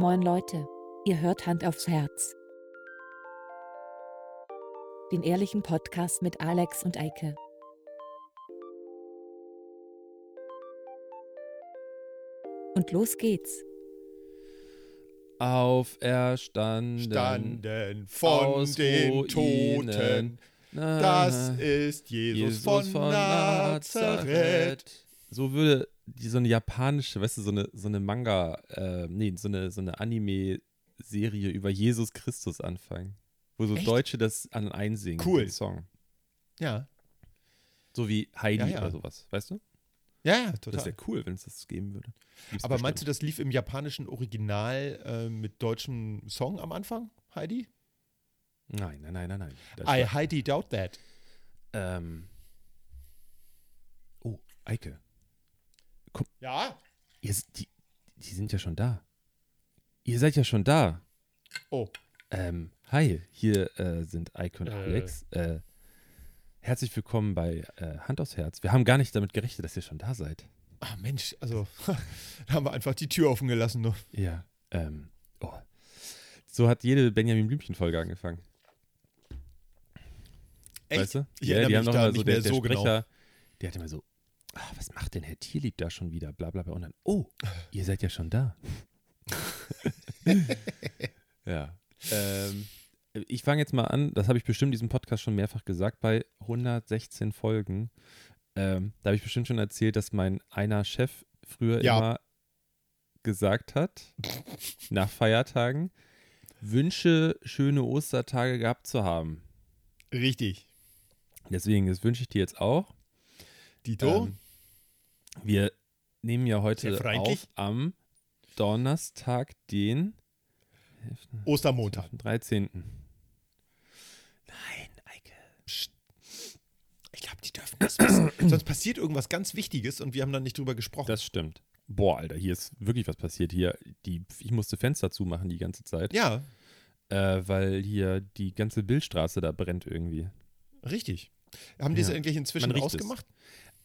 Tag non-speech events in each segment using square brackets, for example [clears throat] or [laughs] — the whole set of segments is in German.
Moin Leute, ihr hört Hand aufs Herz. Den ehrlichen Podcast mit Alex und Eike. Und los geht's. Auferstanden Standen von aus den Ruinen. Toten. Das ist Jesus, von, Nazareth. So würde die, so eine japanische, weißt du, so eine, so eine Manga, äh, nee, so eine, so eine Anime-Serie über Jesus Christus anfangen. Wo so Echt? Deutsche das an einsingen, Cool. den Song. Ja. So wie Heidi Ja, ja. oder sowas, weißt du? Ja, ja, Das total. wäre cool, wenn es das geben würde. Gibt's Aber bestimmt. meinst du, das lief im japanischen Original äh, mit deutschem Song am Anfang, Heidi? Nein, nein, nein, nein, nein. Das I Heidi doubt that. ähm, oh, Eike. Ja? Ihr, die, die sind ja schon da. Ihr seid ja schon da. Oh, Ähm, hi, hier äh, sind Eike und Äh. Alex. Äh, herzlich willkommen bei äh, Hand aufs Herz. Wir haben gar nicht damit gerechnet, dass ihr schon da seid. ah, Mensch, also [laughs] da haben wir einfach die Tür offen gelassen. Nur. Ja. Ähm, oh. So hat jede Benjamin Blümchen-Folge angefangen. Echt? Weißt du? Ich ja, die haben da mal so, nicht der, mehr der so genau. Sprecher, der hat immer so, ah, was macht denn Herr Tierlieb da schon wieder? Bla bla bla. Und dann, oh, ihr seid ja schon da. [laughs] ja. Ähm, ich fange jetzt mal an, das habe ich bestimmt diesem Podcast schon mehrfach gesagt, bei 116 Folgen. Ähm, da habe ich bestimmt schon erzählt, dass mein einer Chef früher Ja. immer gesagt hat, nach Feiertagen, Wünsche, schöne Ostertage gehabt zu haben. Richtig. Deswegen, das wünsche ich dir jetzt auch. Dito? Ähm, wir nehmen ja heute auf am Donnerstag, den Ostermontag. 13. Nein, Eike. Ich glaube, die dürfen das wissen. [clears throat] Sonst passiert irgendwas ganz Wichtiges und wir haben dann nicht drüber gesprochen. Das stimmt. Boah, Alter, hier ist wirklich was passiert. Hier, die, ich musste Fenster zumachen die ganze Zeit, ja, äh, weil hier die ganze Bildstraße da brennt irgendwie. richtig. Haben die es Ja. eigentlich inzwischen es. ausgemacht?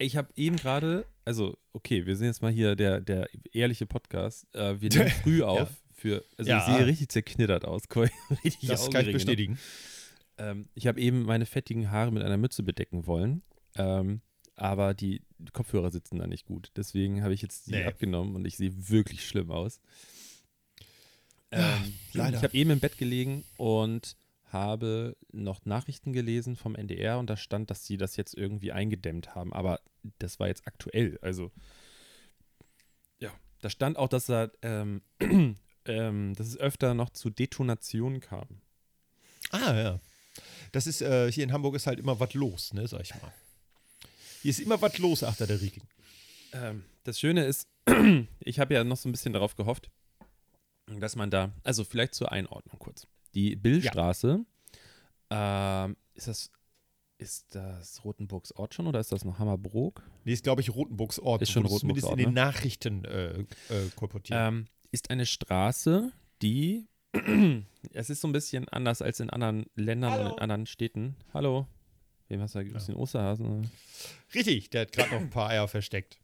Ich habe eben gerade, also okay, wir sind jetzt mal hier der, der ehrliche Podcast. Äh, wir [laughs] nehmen früh auf für, also Ja. ich sehe richtig zerknittert aus. [laughs] Richtig Das kann ich noch. bestätigen. Ähm, ich habe eben meine fettigen Haare mit einer Mütze bedecken wollen, ähm, aber die Kopfhörer sitzen da nicht gut. Deswegen habe ich jetzt die Nee. abgenommen und ich sehe wirklich schlimm aus. Ähm, leider. Ich habe eben im Bett gelegen und habe noch Nachrichten gelesen vom NDR und da stand, dass sie das jetzt irgendwie eingedämmt haben. Aber das war jetzt aktuell. Also, ja, da stand auch, dass, da, ähm, [clears throat] ähm, dass es öfter noch zu Detonationen kam. Ah, ja. Das ist, äh, hier in Hamburg ist halt immer was los, ne, sag ich mal. Hier ist immer was los achter der Riegel. Ähm, das Schöne ist, [clears throat] ich habe ja noch so ein bisschen darauf gehofft, dass man da, also vielleicht zur Einordnung kurz. Die Billstraße, ähm, ist das, ist das Rotenburgs Ort schon oder ist das noch Hammerbrook? Nee, ist, glaube ich, Rotenburgs Ort. Ist schon Rotenburgs zumindest Ort, in den ne? Nachrichten äh, äh, kolportiert. Ähm, ist eine Straße, die, [clears throat] es ist so ein bisschen anders als in anderen Ländern und in anderen Städten. Hallo, wem hast du da? Gibt's den Osterhasen? Oder? Richtig, der hat gerade noch ein paar Eier versteckt.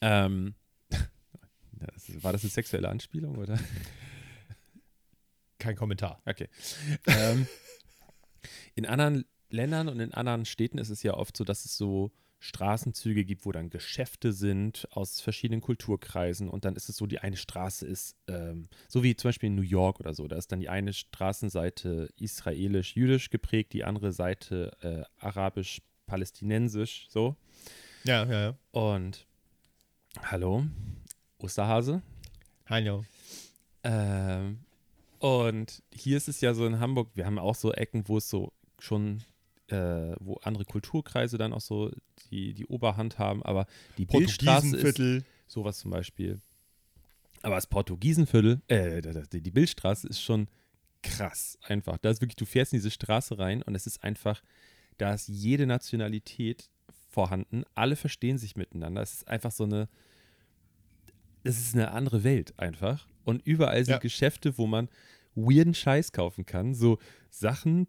Ähm, [laughs] das, war das eine sexuelle Anspielung oder? [laughs] Kein Kommentar. Okay. ähm, in anderen Ländern und in anderen Städten ist es ja oft so, dass es so Straßenzüge gibt, wo dann Geschäfte sind aus verschiedenen Kulturkreisen und dann ist es so, die eine Straße ist, ähm, so wie zum Beispiel in New York oder so, da ist dann die eine Straßenseite israelisch-jüdisch geprägt, die andere Seite äh, arabisch-palästinensisch, so. Ja, ja, ja. Und hallo, Osterhase. Hallo. Ähm, und hier ist es ja so in Hamburg, wir haben auch so Ecken, wo es so schon, äh, wo andere Kulturkreise dann auch so die, die Oberhand haben, aber die Bildstraße ist sowas zum Beispiel. Aber das Portugiesenviertel, äh, die Bildstraße ist schon krass einfach. Da ist wirklich, du fährst in diese Straße rein und es ist einfach, da ist jede Nationalität vorhanden, alle verstehen sich miteinander. Es ist einfach so eine, es ist eine andere Welt einfach. Und überall sind Ja. Geschäfte, wo man weirden Scheiß kaufen kann. So Sachen,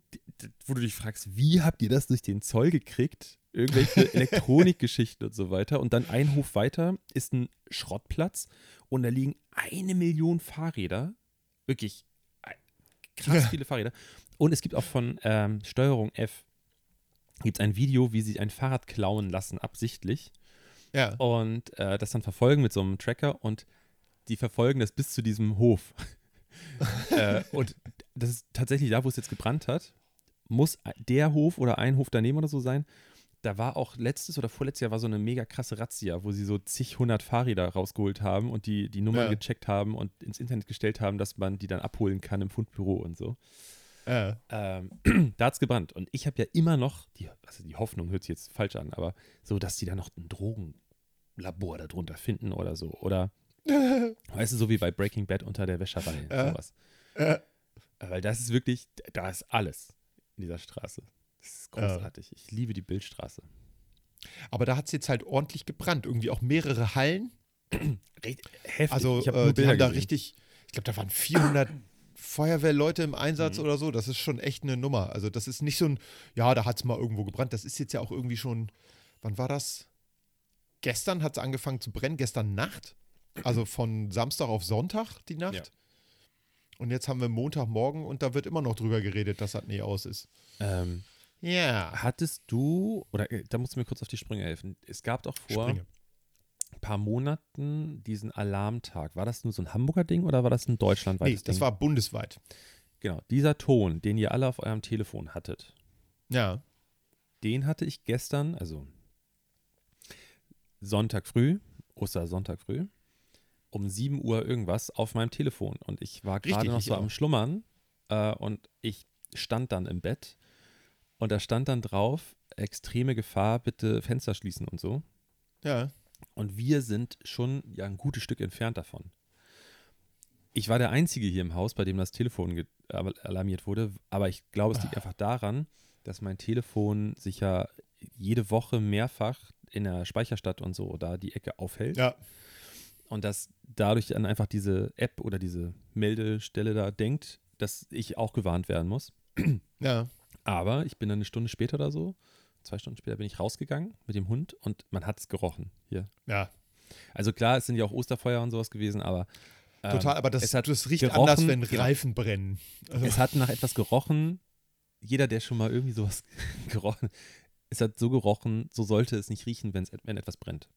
wo du dich fragst, wie habt ihr das durch den Zoll gekriegt? Irgendwelche [laughs] Elektronikgeschichten und so weiter. Und dann ein Hof weiter ist ein Schrottplatz und da liegen eine Million Fahrräder Wirklich äh, krass viele Fahrräder. Und es gibt auch von ähm, Steuerung F gibt ein Video, wie sie ein Fahrrad klauen lassen, absichtlich. Ja. Und äh, das dann verfolgen mit so einem Tracker und die verfolgen das bis zu diesem Hof. [laughs] äh, und das ist tatsächlich da, wo es jetzt gebrannt hat, muss der Hof oder ein Hof daneben oder so sein. Da war auch letztes oder vorletztes Jahr war so eine mega krasse Razzia, wo sie so zig hundert Fahrräder rausgeholt haben und die, die Nummern Ja. gecheckt haben und ins Internet gestellt haben, dass man die dann abholen kann im Fundbüro und so. Ja. Ähm, [clears throat] da hat es gebrannt. Und ich habe ja immer noch, die, also die Hoffnung hört sich jetzt falsch an, aber so, dass die da noch ein Drogenlabor darunter finden oder so. Oder, [laughs] weißt du, so wie bei Breaking Bad unter der Wäscherei. Ja. Sowas. Ja. Weil das ist wirklich, da ist alles in dieser Straße. Das ist großartig. Ich liebe die Bildstraße. Aber da hat es jetzt halt ordentlich gebrannt. Irgendwie auch mehrere Hallen. [clears throat] Heftig. Also ich habe äh, die haben da gesehen. richtig, ich glaube, da waren 400 Feuerwehrleute im Einsatz Mhm. oder so. Das ist schon echt eine Nummer. Also das ist nicht so ein, ja, da hat es mal irgendwo gebrannt. Das ist jetzt ja auch irgendwie schon, wann war das? Gestern hat es angefangen zu brennen, gestern Nacht. Also von Samstag auf Sonntag die Nacht. Ja. Und jetzt haben wir Montagmorgen und da wird immer noch drüber geredet, dass das nie aus ist. Ähm, Ja. hattest du, oder äh, da musst du mir kurz auf die Sprünge helfen. Es gab doch vor Springe. ein paar Monaten diesen Alarmtag. War das nur so ein Hamburger Ding oder war das ein deutschlandweites Nee, das Ding? war bundesweit. Genau, dieser Ton, den ihr alle auf eurem Telefon hattet, Ja. den hatte ich gestern, also Sonntag früh, Ostersonntag früh, um 7 Uhr irgendwas auf meinem Telefon. Und ich war gerade noch so auch. am Schlummern äh, und ich stand dann im Bett und da stand dann drauf, extreme Gefahr, bitte Fenster schließen und so. Ja. Und wir sind schon ja ein gutes Stück entfernt davon. Ich war der Einzige hier im Haus, bei dem das Telefon alarmiert wurde, aber ich glaube, es liegt einfach daran, dass mein Telefon sich ja jede Woche mehrfach in der Speicherstadt und so da die Ecke aufhält Ja. Und dass dadurch dann einfach diese App oder diese Meldestelle da denkt, dass ich auch gewarnt werden muss. Ja. Aber ich bin dann eine Stunde später oder so, zwei Stunden später bin ich rausgegangen mit dem Hund und man hat es gerochen hier. Ja. Also klar, es sind ja auch Osterfeuer und sowas gewesen, aber ähm, Total, aber das, es hat das riecht gerochen, anders, wenn genau. Reifen brennen. Also, es hat nach etwas gerochen. Jeder, der schon mal irgendwie sowas [laughs] gerochen, es hat so gerochen, so sollte es nicht riechen, wenn etwas brennt.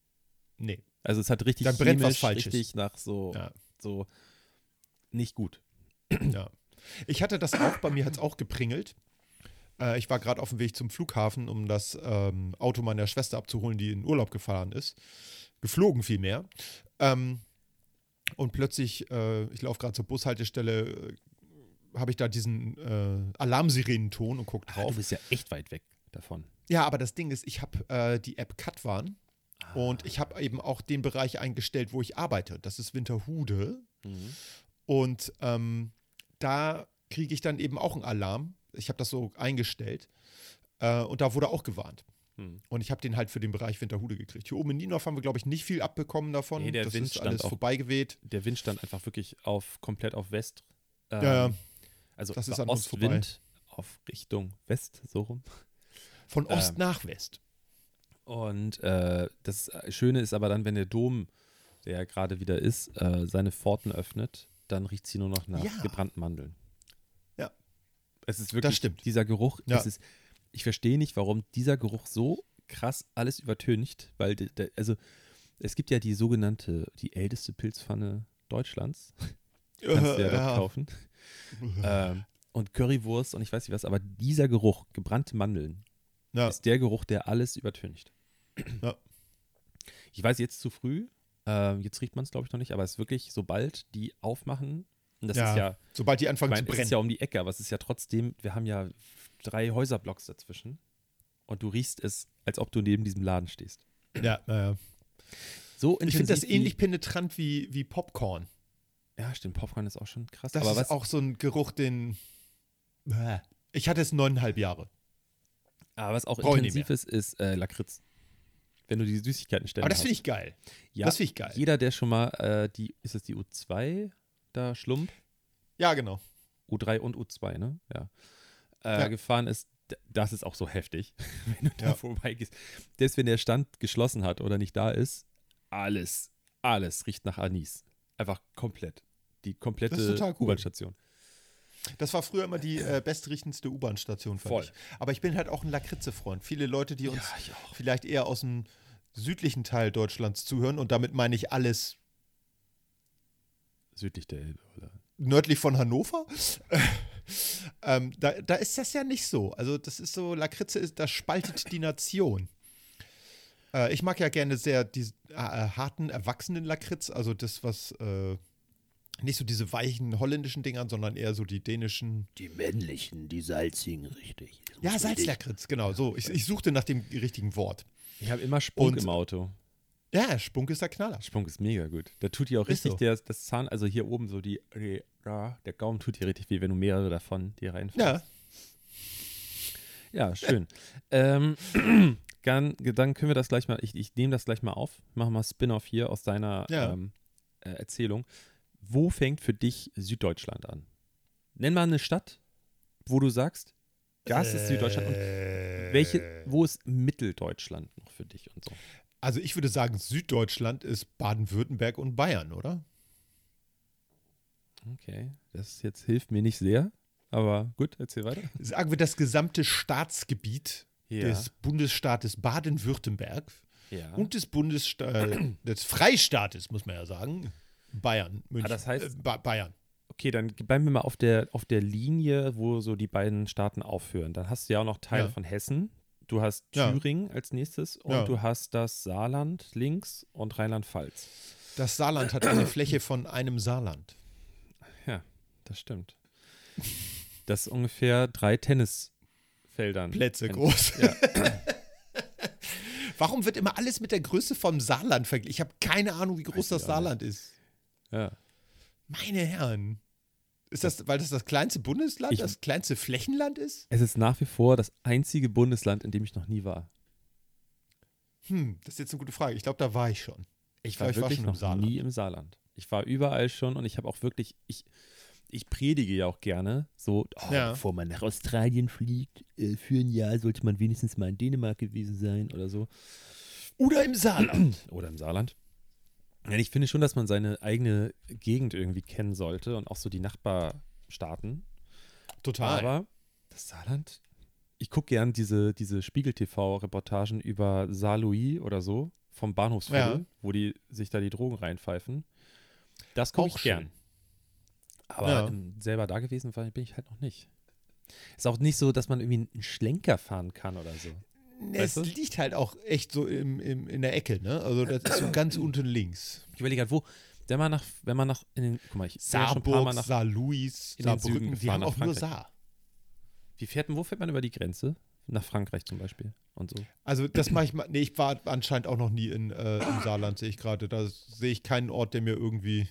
Nee. Also es hat richtig Dann brennt was Falsches. richtig nach so, Ja. so nicht gut. Ja. Ich hatte das auch, bei mir hat es auch gepringelt. Äh, ich war gerade auf dem Weg zum Flughafen, um das ähm, Auto meiner Schwester abzuholen, die in Urlaub gefahren ist. Geflogen vielmehr. Ähm, und plötzlich, äh, ich laufe gerade zur Bushaltestelle, äh, habe ich da diesen äh, Alarmsirenenton und gucke Ah, drauf. du bist ja echt weit weg davon. Ja, aber das Ding ist, ich habe äh, die App Katwan Ah. Und ich habe eben auch den Bereich eingestellt, wo ich arbeite. Das ist Winterhude. Mhm. Und ähm, da kriege ich dann eben auch einen Alarm. Ich habe das so eingestellt. Äh, und da wurde auch gewarnt. Hm. Und ich habe den halt für den Bereich Winterhude gekriegt. Hier oben in Niendorf haben wir, glaube ich, nicht viel abbekommen davon. Nee, der das Wind ist stand alles auch- vorbeigeweht. Der Wind stand einfach wirklich auf komplett auf West. Ähm, Ja, ja. Also Das ist an. Ostwind auf Richtung West, so rum. Von Ost Ähm, nach West. Und äh, das Schöne ist aber dann, wenn der Dom, der ja gerade wieder ist, äh, seine Pforten öffnet, dann riecht sie nur noch nach Ja. gebrannten Mandeln. Ja. Es ist wirklich stimmt. dieser Geruch. Ja. Ist, ich verstehe nicht, warum dieser Geruch so krass alles übertönigt, weil de, de, also es gibt ja die sogenannte, die älteste Pilzpfanne Deutschlands. [laughs] Kannst du ja, dort kaufen. [laughs] ähm, und Currywurst und ich weiß nicht was, aber dieser Geruch, gebrannte Mandeln, Ja. ist der Geruch, der alles übertönigt. Ja. Ich weiß jetzt zu früh, äh, jetzt riecht man es glaube ich noch nicht, aber es ist wirklich, sobald die aufmachen, das Ja, ist ja, Sobald die ich anfangen meine, zu es ist brennen. ja um die Ecke, aber es ist ja trotzdem, wir haben ja drei Häuserblocks dazwischen und du riechst es, als ob du neben diesem Laden stehst. Ja, ja, ja. So Ich finde das ähnlich penetrant wie, wie Popcorn. Ja, stimmt, Popcorn ist auch schon krass. Das aber ist was, auch so ein Geruch, den. Ich hatte es neuneinhalb Jahre. Aber was auch Brauch intensiv ist, ist äh, Lakritz. Wenn du die Süßigkeiten stellst. Aber das finde ich geil. ja, das finde ich geil. Jeder, der schon mal äh, die, ist es die U2 da Schlump? Ja, genau. U3 und U2, ne? Ja. Äh, Ja. Gefahren ist, das ist auch so heftig, [laughs] wenn du da Ja. vorbeigehst. Selbst wenn der Stand geschlossen hat oder nicht da ist, alles, alles riecht nach Anis. Einfach komplett. Die komplette. U-Bahn-Station. Das war früher immer die äh, bestriechendste U-Bahn-Station für Voll. mich. Aber ich bin halt auch ein Lakritze-Freund. Viele Leute, die uns auch. vielleicht eher aus dem südlichen Teil Deutschlands zuhören und damit meine ich alles Südlich der Elbe, oder? nördlich von Hannover. [laughs] ähm, da, da ist das ja nicht so. Also das ist so, Lakritze ist, das spaltet die Nation. Äh, ich mag ja gerne sehr die äh, harten, erwachsenen Lakritz, also das, was äh, nicht so diese weichen holländischen Dingern, sondern eher so die dänischen. Die männlichen, die salzigen, richtig. Ja, Salzlakritz, genau. So, ich, ich suchte nach dem richtigen Wort. Ich habe immer Spunk Und- im Auto. Ja, Spunk ist der Knaller. Spunk ist mega gut. Da tut dir auch Ist richtig so. der, das Zahn, also hier oben so die, der Gaumen tut dir richtig weh, wenn du mehrere davon dir reinfährst. Ja, Ja, schön. [laughs] ähm, [clears throat] dann, dann können wir das gleich mal, ich, ich nehme das gleich mal auf, machen mal Spin-off hier aus deiner Ja. ähm, äh, Erzählung. Wo fängt für dich Süddeutschland an? Nenn mal eine Stadt, wo du sagst, das ist Süddeutschland. Und Äh. welche, wo ist Mitteldeutschland noch für dich und so? Also ich würde sagen, Süddeutschland ist Baden-Württemberg und Bayern, oder? Okay, das jetzt hilft mir nicht sehr, aber gut, erzähl weiter. Sagen wir das gesamte Staatsgebiet des Bundesstaates Baden-Württemberg ja. und des Bundessta äh, des Freistaates, muss man ja sagen, Bayern, München. das heißt- äh, ba Bayern. Okay, dann bleiben wir mal auf der, auf der Linie, wo so die beiden Staaten aufhören. Dann hast du ja auch noch Teile Ja. von Hessen. Du hast Ja. Thüringen als nächstes und Ja. du hast das Saarland links und Rheinland-Pfalz. Das Saarland hat eine Fläche von einem Saarland. Ja, das stimmt. Das ist ungefähr drei Tennisfeldern. Plätze groß. Ja. Warum wird immer alles mit der Größe vom Saarland verglichen? Ich habe keine Ahnung, wie groß das Saarland ist. Ja. Meine Herren. Ist das, weil das das kleinste Bundesland, Ich- das kleinste Flächenland ist? Es ist nach wie vor das einzige Bundesland, in dem ich noch nie war. Hm, das ist jetzt eine gute Frage. Ich glaube, da war ich schon. Ich glaub, war ich war wirklich schon noch Saarland. nie im Saarland. Ich war überall schon und ich habe auch wirklich, ich, ich predige ja auch gerne so, oh, Ja. Bevor man nach Australien fliegt, äh, für ein Jahr sollte man wenigstens mal in Dänemark gewesen sein oder so. Oder im Saarland. [clears throat] oder im Saarland. Ja, ich finde schon, dass man seine eigene Gegend irgendwie kennen sollte und auch so die Nachbarstaaten. Total. Aber das Saarland, ich gucke gern diese, diese Spiegel-TV-Reportagen über Saarlouis oder so vom Bahnhofsviertel, Ja. wo die sich da die Drogen reinpfeifen. Das gucke ich gern. schön. Aber Ja. ähm, selber da gewesen bin ich halt noch nicht. Ist auch nicht so, dass man irgendwie einen Schlenker fahren kann oder so. Es Weißt du? liegt halt auch echt so im, im, in der Ecke, ne? Also das ist so ganz unten links. Ich überlege halt, wo, wenn man nach, wenn man nach, in den, guck mal, ich bin ja ein paar Mal Saarburg, nach, Saar-Louis, in den Süden Saarbrücken, die haben auch nur. Saar. wie fährt, wo fährt man über die Grenze? Nach Frankreich zum Beispiel und so. Also das mache ich mal, nee, ich war anscheinend auch noch nie in, äh, im Saarland, sehe ich gerade. Da sehe ich keinen Ort, der mir irgendwie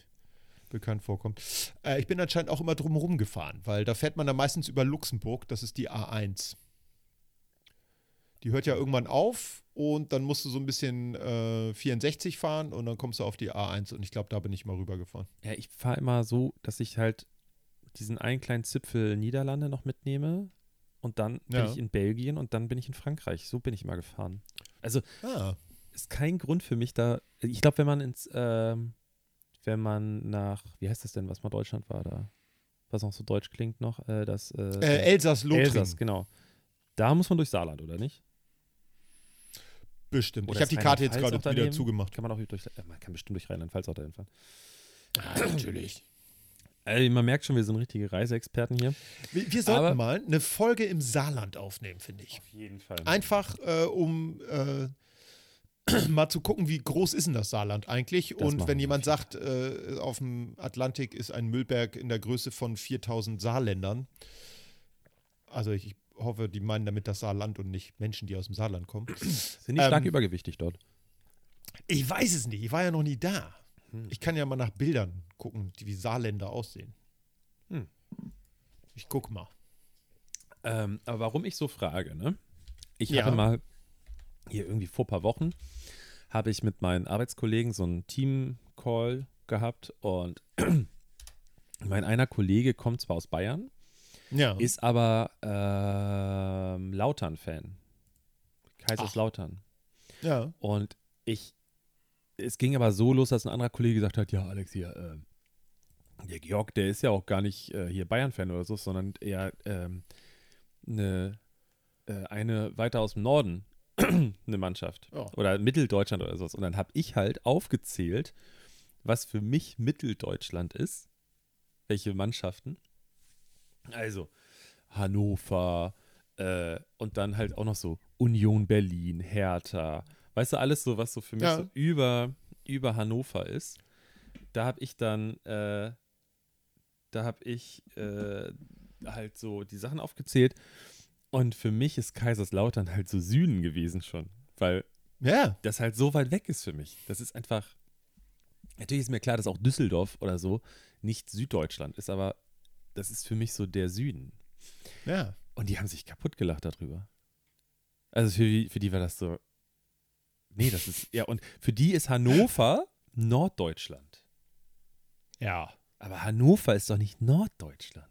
bekannt vorkommt. Äh, ich bin anscheinend auch immer drumherum gefahren, weil da fährt man dann meistens über Luxemburg, das ist die A1. Die hört ja irgendwann auf und dann musst du so ein bisschen äh, 64 fahren und dann kommst du auf die A1 und ich glaube, da bin ich mal rübergefahren. Ja, ich fahre immer so, dass ich halt diesen einen kleinen Zipfel Niederlande noch mitnehme und dann Ja. bin ich in Belgien und dann bin ich in Frankreich. So bin ich immer gefahren. Also Ah, ist kein Grund für mich da. Ich glaube, wenn man ins, ähm, wenn man nach, wie heißt das denn, was mal Deutschland war da, was auch so deutsch klingt noch, äh, das äh, äh, Elsass-Lothringen. Elsass, genau. Da muss man durch Saarland, oder nicht? Bestimmt. Oder ich habe die Karte jetzt gerade wieder zugemacht. Kann man auch durch, man kann bestimmt durch Rheinland-Pfalz auch dahin fahren. Ah, natürlich. Also, man merkt schon, wir sind richtige Reiseexperten hier. Wir, wir sollten Aber- mal eine Folge im Saarland aufnehmen, finde ich. Auf jeden Fall. Einfach, äh, um äh, [clears throat] mal zu gucken, wie groß ist denn das Saarland eigentlich? Das Und wenn jemand sagt, äh, auf dem Atlantik ist ein Müllberg in der Größe von 4000 Saarländern, also ich, ich hoffe, die meinen damit das Saarland und nicht Menschen, die aus dem Saarland kommen. Sind die stark Ähm, übergewichtig dort? Ich weiß es nicht, ich war ja noch nie da. Hm. Ich kann ja mal nach Bildern gucken, die wie Saarländer aussehen. Hm. Ich guck mal. Ähm, aber warum ich so frage, ne? Ich Ja. hatte mal hier irgendwie vor ein paar Wochen habe ich mit meinen Arbeitskollegen so einen Team-Call gehabt und [clears throat] mein einer Kollege kommt zwar aus Bayern, Ja. ist aber ähm, Lautern-Fan. Kaiserslautern. ja. Und ich, es ging aber so los, dass ein anderer Kollege gesagt hat, ja, Alex, hier, äh, Der Georg, der ist ja auch gar nicht äh, hier Bayern-Fan oder so, sondern eher ähm, eine, äh, eine weiter aus dem Norden, eine [clears throat] Mannschaft. Ja. Oder Mitteldeutschland oder sowas. Und dann habe ich halt aufgezählt, was für mich Mitteldeutschland ist. Welche Mannschaften. Also Hannover äh, und dann halt auch noch so Union Berlin, Hertha. Weißt du, alles so, was so für mich Ja. so über, über Hannover ist. Da habe ich dann, äh, da habe ich äh, halt so die Sachen aufgezählt. Und für mich ist Kaiserslautern halt so Süden gewesen schon. Weil Ja. das halt so weit weg ist für mich. Das ist einfach. Natürlich ist mir klar, dass auch Düsseldorf oder so nicht Süddeutschland ist, aber das ist für mich so der Süden. Ja. Und die haben sich kaputt gelacht darüber. Also für die, für die war das so. Nee, das ist. Ja, und für die ist Hannover [laughs] Norddeutschland. Ja. Aber Hannover ist doch nicht Norddeutschland.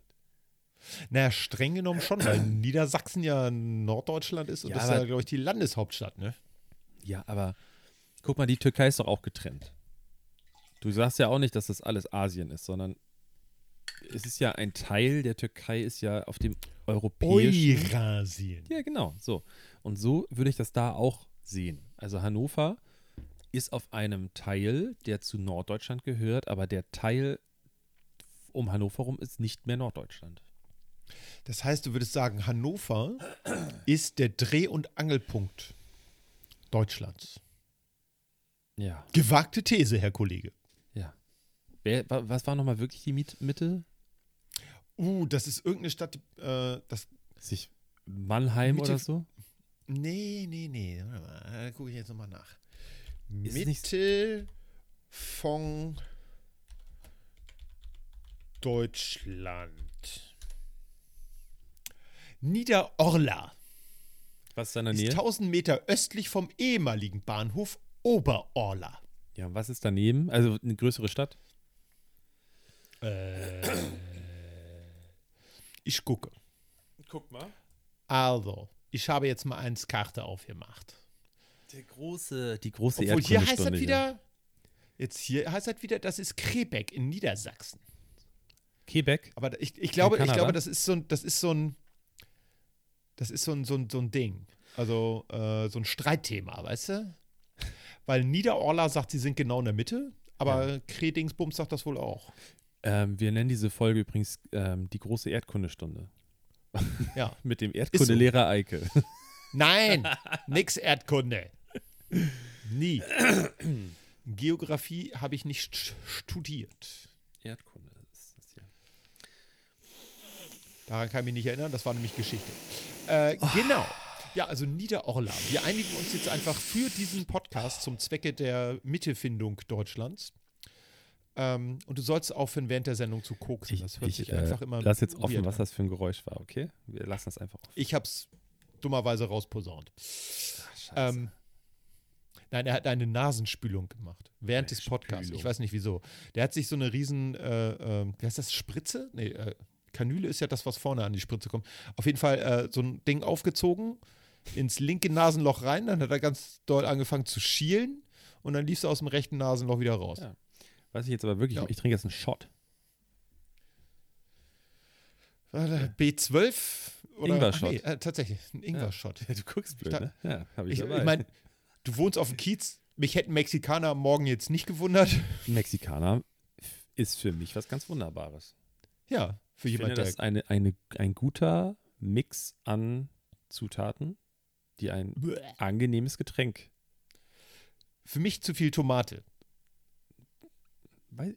Naja, streng genommen schon, weil [clears throat] Niedersachsen ja Norddeutschland ist und Ja, das ist ja, glaube ich, die Landeshauptstadt, ne? Ja, aber guck mal, die Türkei ist doch auch getrennt. Du sagst ja auch nicht, dass das alles Asien ist, sondern es ist ja ein Teil der Türkei, ist ja auf dem europäischen. Eurasien. Ja, genau, so. Und so würde ich das da auch sehen. Also Hannover ist auf einem Teil, der zu Norddeutschland gehört, aber der Teil um Hannover rum ist nicht mehr Norddeutschland. Das heißt, du würdest sagen, Hannover [clears throat] ist der Dreh- und Angelpunkt Deutschlands. Ja, Gewagte These, Herr Kollege. ja. Wer, wa- was war nochmal wirklich die Mitte? Uh, das ist irgendeine Stadt, äh, das. Sich Mannheim Mitte- oder so? Nee, nee, nee. Warte mal, da gucke ich jetzt nochmal nach. Ist es nicht- Mitte von Deutschland. Niederorla Was ist da in der ist Nähe? 1000 Meter östlich vom ehemaligen Bahnhof Oberorla. Ja, was ist daneben? Also eine größere Stadt? Äh, ich gucke. Guck mal. Also, ich habe jetzt mal eins Karte aufgemacht. Der große, die große Obwohl hier heißt das wieder, jetzt hier heißt das wieder, das ist Krebeck in Niedersachsen. Quebec? Aber ich, ich glaube, ich glaube, das ist so ein, das ist so ein, das ist so ein, so ein, so ein Ding. Also äh, so ein Streitthema, weißt du? Weil Niederorla sagt, sie sind genau in der Mitte, aber Kredingsbums sagt das wohl auch. Ähm, wir nennen diese Folge übrigens ähm, die große Erdkundestunde. Ja. [laughs] Mit dem Erdkundelehrer Eike. Nein, nix Erdkunde. Nie. [clears throat] Geografie habe ich nicht st- studiert. Erdkunde ist das hier. Daran kann ich mich nicht erinnern, das war nämlich Geschichte. Äh, Genau. Ja, also Niederorla. Wir einigen uns jetzt einfach für diesen Podcast zum Zwecke der Mittefindung Deutschlands. Ähm, und du sollst aufhören, während der Sendung zu koksen. Ich, Das hört ich sich äh, einfach immer. lass jetzt offen, weird was an. das für ein Geräusch war, okay? Wir lassen das einfach offen. Ich hab's dummerweise rausposaunt. Ähm, nein, er hat eine Nasenspülung gemacht. Während Eine des Podcasts. Ich Spülung. weiß nicht wieso. Der hat sich so eine riesen, äh, äh, wie heißt das, Spritze? Nee, äh, Kanüle ist ja das, was vorne an die Spritze kommt. Auf jeden Fall äh, so ein Ding aufgezogen, ins linke Nasenloch rein, dann hat er ganz doll angefangen zu schielen und dann lief er aus dem rechten Nasenloch wieder raus. Ja. Was ich jetzt aber wirklich, Ja. ich trinke jetzt einen Shot. Warte, B12 oder Ingwer-Shot. Ach nee, äh, tatsächlich, ein Ingwer-Shot. Ja, du guckst blöd, ne? Ja, habe ich, Ich, dabei. ich meine, du wohnst auf dem Kiez. Mich hätten Mexikaner am Morgen jetzt nicht gewundert. Mexikaner ist für mich was ganz Wunderbares. Ja, für Ich jemand, finde, das ist eine, eine, ein guter Mix an Zutaten, die ein angenehmes Getränk. Für mich zu viel Tomate.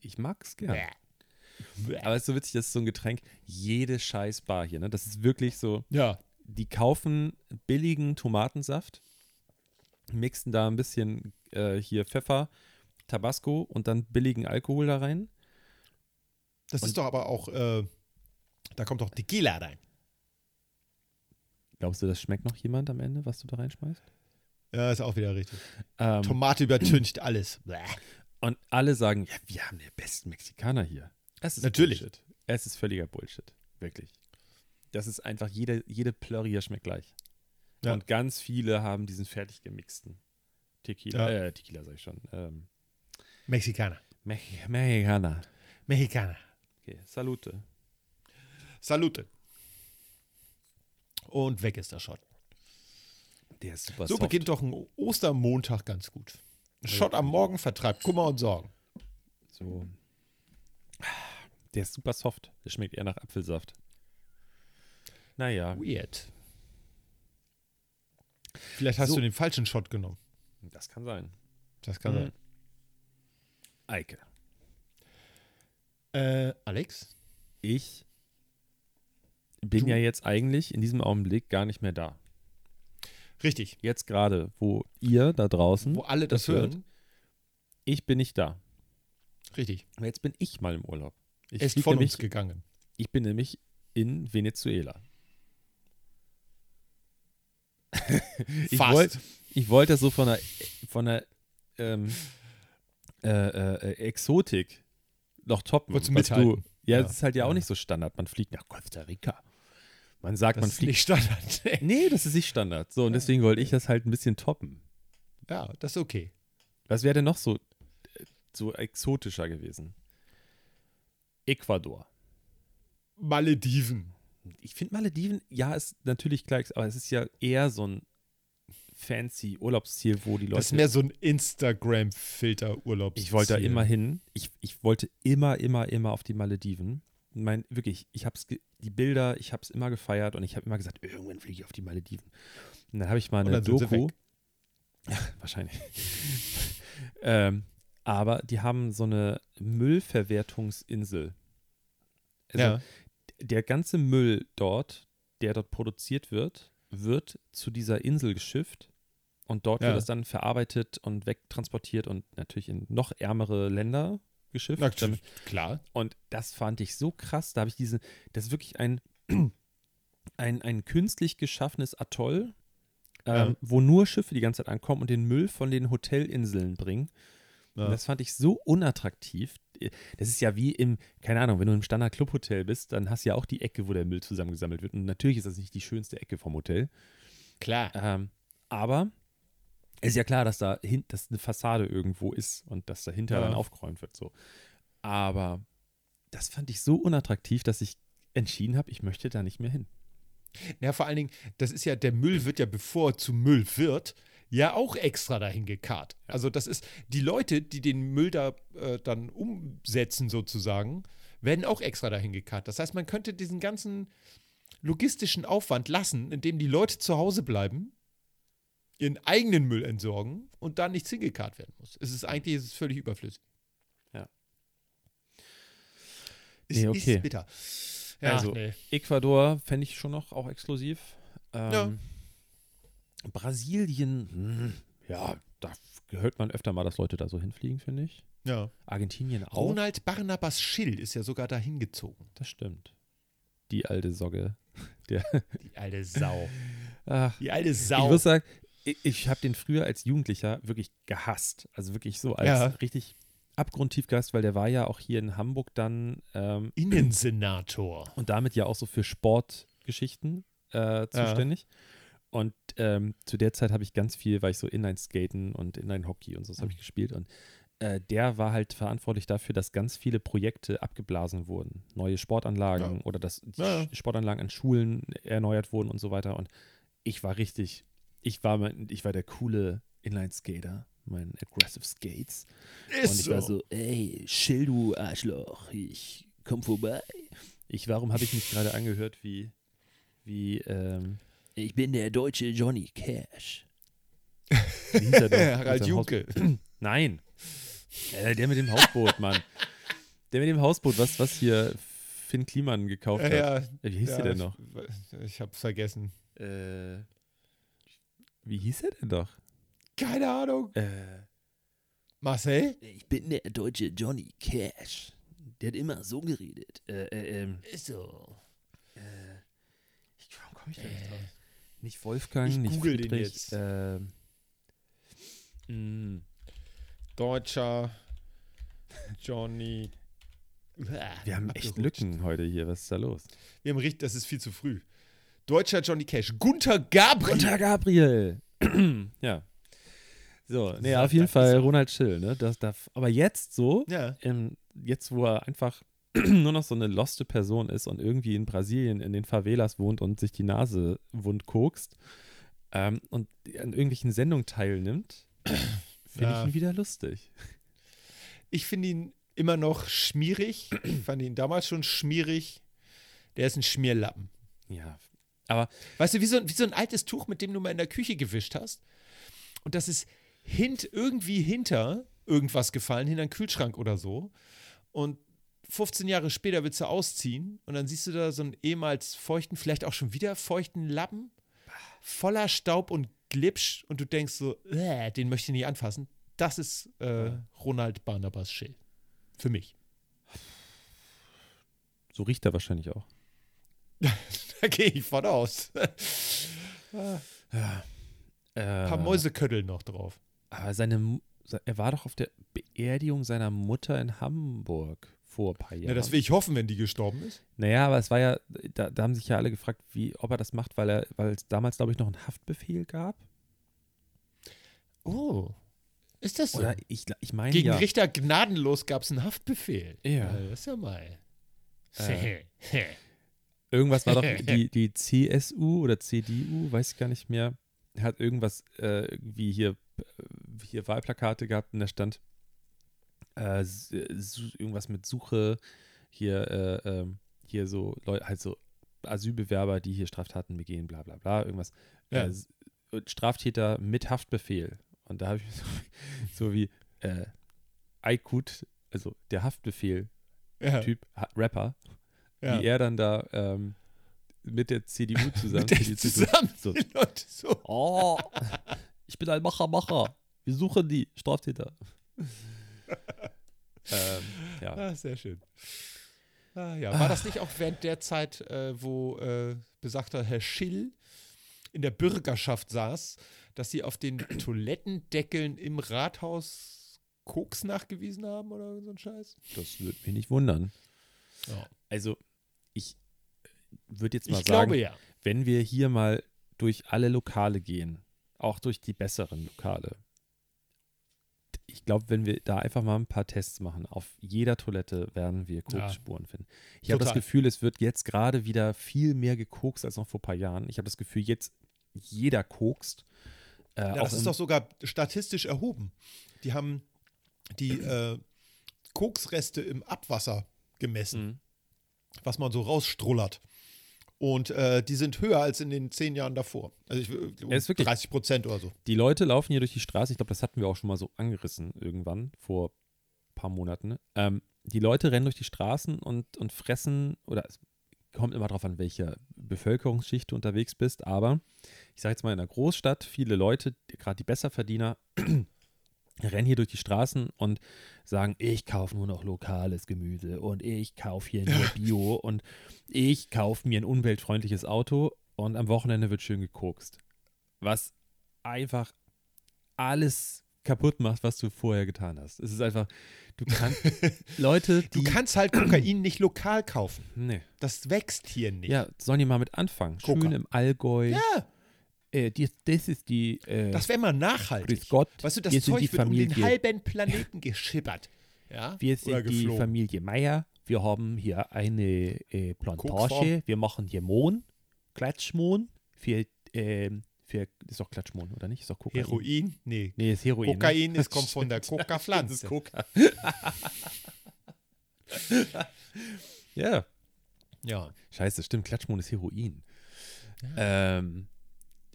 Ich mag es gern. Bäh. Aber es ist so witzig, das ist so ein Getränk, jede scheiß Bar hier, ne? Das ist wirklich so, Ja, die kaufen billigen Tomatensaft, mixen da ein bisschen äh, hier Pfeffer, Tabasco und dann billigen Alkohol da rein. das Und- ist doch aber auch, äh, da kommt doch Tequila rein. Glaubst du, das schmeckt noch jemand am Ende, was du da reinschmeißt? Ja, ist auch wieder richtig. Ähm, Tomate übertüncht alles. Und alle sagen, ja, wir haben den besten Mexikaner hier. Es ist Natürlich. Bullshit. Es ist völliger Bullshit. Wirklich. Das ist einfach, jede, jede Plörre hier schmeckt gleich. Ja. Und ganz viele haben diesen fertig gemixten Tequila, Ja. äh, Tequila sag ich schon, ähm, Mexikaner. Me Mexikaner. Mexikaner. Okay, Salute. Salute. Und weg ist der Shot. Der ist super So beginnt doch ein Ostermontag ganz gut. Ein Shot am Morgen vertreibt Kummer und Sorgen. So. Der ist super soft. Der schmeckt eher nach Apfelsaft. Naja, Weird. Vielleicht hast So. du den falschen Shot genommen. das kann sein. Das kann Mhm. sein. Eike. Äh, Alex? Ich bin Du- ja jetzt eigentlich in diesem Augenblick gar nicht mehr da. Richtig. Jetzt gerade, wo ihr da draußen, Wo alle das, das hört. hören. ich bin nicht da. Richtig. Aber jetzt bin ich mal im Urlaub. Ich, ist von nämlich, uns gegangen. ich bin nämlich in Venezuela. ich Fast. wollte ich wollte das so von der, von der ähm, äh, äh, Exotik noch toppen. Wolltest du mithalten? ja, Ja. das ist halt ja auch Ja. nicht so Standard. Man fliegt nach Costa Rica. Man sagt, Das man ist fliegt. nicht Standard. [laughs] Nee, das ist nicht Standard. So, und deswegen wollte ich das halt ein bisschen toppen. ja, das ist okay. Was wäre denn noch so, so exotischer gewesen? Ecuador. Malediven. Ich finde Malediven, ja, ist natürlich gleich, aber es ist ja eher so ein fancy Urlaubsziel, wo die Leute. Das ist mehr so ein Instagram-Filter-Urlaub. ich wollte da immer hin. Ich, ich wollte immer, immer, immer auf die Malediven. Mein, wirklich, ich habe die Bilder, ich habe es immer gefeiert und ich habe immer gesagt, irgendwann fliege ich auf die Malediven. Und dann habe ich mal eine Doku. [laughs] Ja, wahrscheinlich. [laughs] ähm, aber die haben so eine Müllverwertungsinsel. Also ja. der ganze Müll dort, der dort produziert wird, wird zu dieser Insel geschifft und dort Ja. wird es dann verarbeitet und wegtransportiert und natürlich in noch ärmere Länder geschifft. Na, Damit- klar. und das fand ich so krass. Da habe ich diese, das ist wirklich ein, [clears throat] ein, ein künstlich geschaffenes Atoll, ähm, Ja. wo nur Schiffe die ganze Zeit ankommen und den Müll von den Hotelinseln bringen. Ja. Das fand ich so unattraktiv. Das ist ja wie im, keine Ahnung, wenn du im Standard-Club-Hotel bist, dann hast du ja auch die Ecke, wo der Müll zusammengesammelt wird. Und natürlich ist das nicht die schönste Ecke vom Hotel. Klar. Ähm, aber ist ja klar, dass da hin, dass eine Fassade irgendwo ist und dass dahinter Ja. dann aufgeräumt wird. So. Aber das fand ich so unattraktiv, dass ich entschieden habe, ich möchte da nicht mehr hin. Ja, vor allen Dingen, das ist ja, der Müll wird ja, bevor er zu Müll wird, ja auch extra dahin gekarrt. Also das ist, die Leute, die den Müll da äh, dann umsetzen sozusagen, werden auch extra dahin gekarrt. Das heißt, man könnte diesen ganzen logistischen Aufwand lassen, indem die Leute zu Hause bleiben, ihren eigenen Müll entsorgen und dann nichts hingekarrt werden muss. Es ist eigentlich es ist völlig überflüssig. Ja. Es Nee, okay. ist bitter. Ja, Also, nee. Ecuador fände ich schon noch auch exklusiv. Ähm, Ja. Brasilien, hm, ja, da hört man öfter mal, dass Leute da so hinfliegen, finde ich. ja. Argentinien auch. Ronald Barnabas Schill ist ja sogar dahin gezogen. Das stimmt. Die alte Sogge. [laughs] Der, Die alte Sau. ach, Die alte Ich Sau. muss sagen, ich, ich habe den früher als Jugendlicher wirklich gehasst. Also wirklich so als Ja. richtig abgrundtief gehasst, weil der war ja auch hier in Hamburg dann ähm, [clears throat] Innensenator. und damit ja auch so für Sportgeschichten äh, zuständig. Und ähm, zu der Zeit habe ich ganz viel, war ich so Inline-Skaten und Inline-Hockey und so das habe ich gespielt. Und äh, der war halt verantwortlich dafür, dass ganz viele Projekte abgeblasen wurden. Neue Sportanlagen Ja. oder dass Ja, ja. Sportanlagen an Schulen erneuert wurden und so weiter. Und ich war richtig, ich war, mein- ich war der coole Inline-Skater, mein Aggressive Skates. und ich war so, ey, Schill, du Arschloch, ich komm vorbei. Ich, warum habe ich mich gerade angehört wie, wie, ähm, ich bin der deutsche Johnny Cash. Wie hieß er doch? [laughs] Harald Junke. [clears throat] Nein. Äh, der mit dem Hausboot, Mann. Der mit dem Hausboot, was, was hier Finn Kliman gekauft hat. Ja, ja, Wie hieß ja, der denn noch? Ich, ich hab's vergessen. Äh, wie hieß er denn doch? Keine Ahnung. Äh, Marcel? ich bin der deutsche Johnny Cash. Der hat immer so geredet. Äh, äh, ähm, Ist so. ich, warum komme ich da nicht drauf? Nicht Wolfgang, Ich nicht google den Friedrich, jetzt. ähm, mh, Deutscher Johnny. wir haben echt. Lücken heute hier. Was ist da los? Wir haben richtig, das ist viel zu früh. Deutscher Johnny Cash. Gunther Gabriel. Gunter Gabriel. [clears throat] ja. So, nee, auf jeden das Fall. Ronald Schill, ne? Das darf, aber jetzt so, Ja. ähm, jetzt wo er einfach [clears throat] nur noch so eine loste Person ist und irgendwie in Brasilien in den Favelas wohnt und sich die Nase wund kokst ähm, und an irgendwelchen Sendungen teilnimmt, [clears throat] finde Ja. ich ihn wieder lustig. Ich finde ihn immer noch schmierig. Ich fand ihn damals schon schmierig. Der ist ein Schmierlappen. Ja, aber Weißt du, wie so, wie so ein altes Tuch, mit dem du mal in der Küche gewischt hast. Und das ist hint, irgendwie hinter irgendwas gefallen, hinter einen Kühlschrank oder so. Und 15 Jahre später willst du ausziehen und dann siehst du da so einen ehemals feuchten, vielleicht auch schon wieder feuchten Lappen, voller Staub und Glitsch und du denkst so, äh, den möchte ich nicht anfassen. Das ist äh, Ronald Barnabas Schill. Für mich. so riecht er wahrscheinlich auch. [laughs] Da gehe ich von aus. Äh, Ein paar Mäuseköttel noch drauf. Aber seine, Mu- se- er war doch auf der Beerdigung seiner Mutter in Hamburg vor ein paar Jahren. Ja, das will ich hoffen, wenn die gestorben ist. Naja, aber es war ja, da, da haben sich ja alle gefragt, wie, ob er das macht, weil er, weil es damals, glaube ich, noch einen Haftbefehl gab. Oh. Ist das so? Oder ich, ich meine Gegen ja. Richter gnadenlos gab es einen Haftbefehl. Ja. Äh, Das ist ja mal. Äh. [laughs] Irgendwas war doch [laughs] die, die CSU oder CDU, weiß ich gar nicht mehr, hat irgendwas äh, irgendwie hier, äh, hier Wahlplakate gehabt und da stand äh, äh, irgendwas mit Suche hier, äh, ähm, hier so Leute, halt so Asylbewerber, die hier Straftaten begehen, bla bla bla, irgendwas. Ja. Äh, Straftäter mit Haftbefehl. Und da habe ich [laughs] so, so wie äh, Aykut, also der Haftbefehl-Typ, ja. Rapper, ja. wie er dann da ähm, mit der CDU [laughs] zusammen. Mit der [laughs] zusammen. So, so. oh, ich bin ein Macher, Macher. Wir suchen die Straftäter. [laughs] ähm, ja. Ah, sehr schön. Ah, ja. War das nicht auch während der Zeit, äh, wo äh, besagter Herr Schill in der Bürgerschaft saß, dass sie auf den [clears throat] Toilettendeckeln im Rathaus Koks nachgewiesen haben oder so ein Scheiß? Das würde mich nicht wundern. Ja. Also, würde jetzt mal Ich sagen, glaube ja. wenn wir hier mal durch alle Lokale gehen, auch durch die besseren Lokale, ich glaube, wenn wir da einfach mal ein paar Tests machen, auf jeder Toilette werden wir Ja. Koksspuren finden. Ich habe das. Gefühl, es wird jetzt gerade wieder viel mehr gekokst als noch vor ein paar Jahren. Ich habe das Gefühl, jetzt jeder kokst. Äh, Ja, das ist doch sogar statistisch erhoben. Die haben die äh, Koksreste im Abwasser gemessen, Mhm. was man so rausstrullert. Und äh, die sind höher als in den zehn Jahren davor. Also ich, um Ja, ist wirklich- 30 Prozent oder so. Die Leute laufen hier durch die Straße. Ich glaube, das hatten wir auch schon mal so angerissen irgendwann vor ein paar Monaten. Ähm, die Leute rennen durch die Straßen und, und fressen, oder es kommt immer darauf an, welcher Bevölkerungsschicht du unterwegs bist, aber ich sage jetzt mal in einer Großstadt, viele Leute, gerade die Besserverdiener, rennen hier durch die Straßen und sagen, ich kaufe nur noch lokales Gemüse und ich kaufe hier nur Bio und ich kaufe mir ein umweltfreundliches Auto und am Wochenende wird schön gekokst. Was einfach alles kaputt macht, was du vorher getan hast. Es ist einfach, du kannst, [laughs] Leute, die, Du kannst halt Kokain nicht lokal kaufen. nee, Das wächst hier nicht. ja, sollen die mal mit anfangen. Schön Coca. im Allgäu. Ja, Äh, die, das ist die, äh, das wäre mal nachhaltig. grüß Gott, Weißt du, das wir sind Zeug die wird um den Familie, halben Planeten geschippert. Ja? wir Oder sind die geflogen. Familie Meier, wir haben hier eine äh, Plantage, wir machen hier Mohn, Klatschmohn, für, ähm, für, ist doch Klatschmohn, oder nicht? Ist doch Kokain. Heroin? Nee. Nee, ist Heroin. ne? Kokain, [laughs] es kommt von der Das Coca-Pflanze. Coca. [laughs] ja. Ja. Scheiße, stimmt, Klatschmohn ist Heroin. Ähm,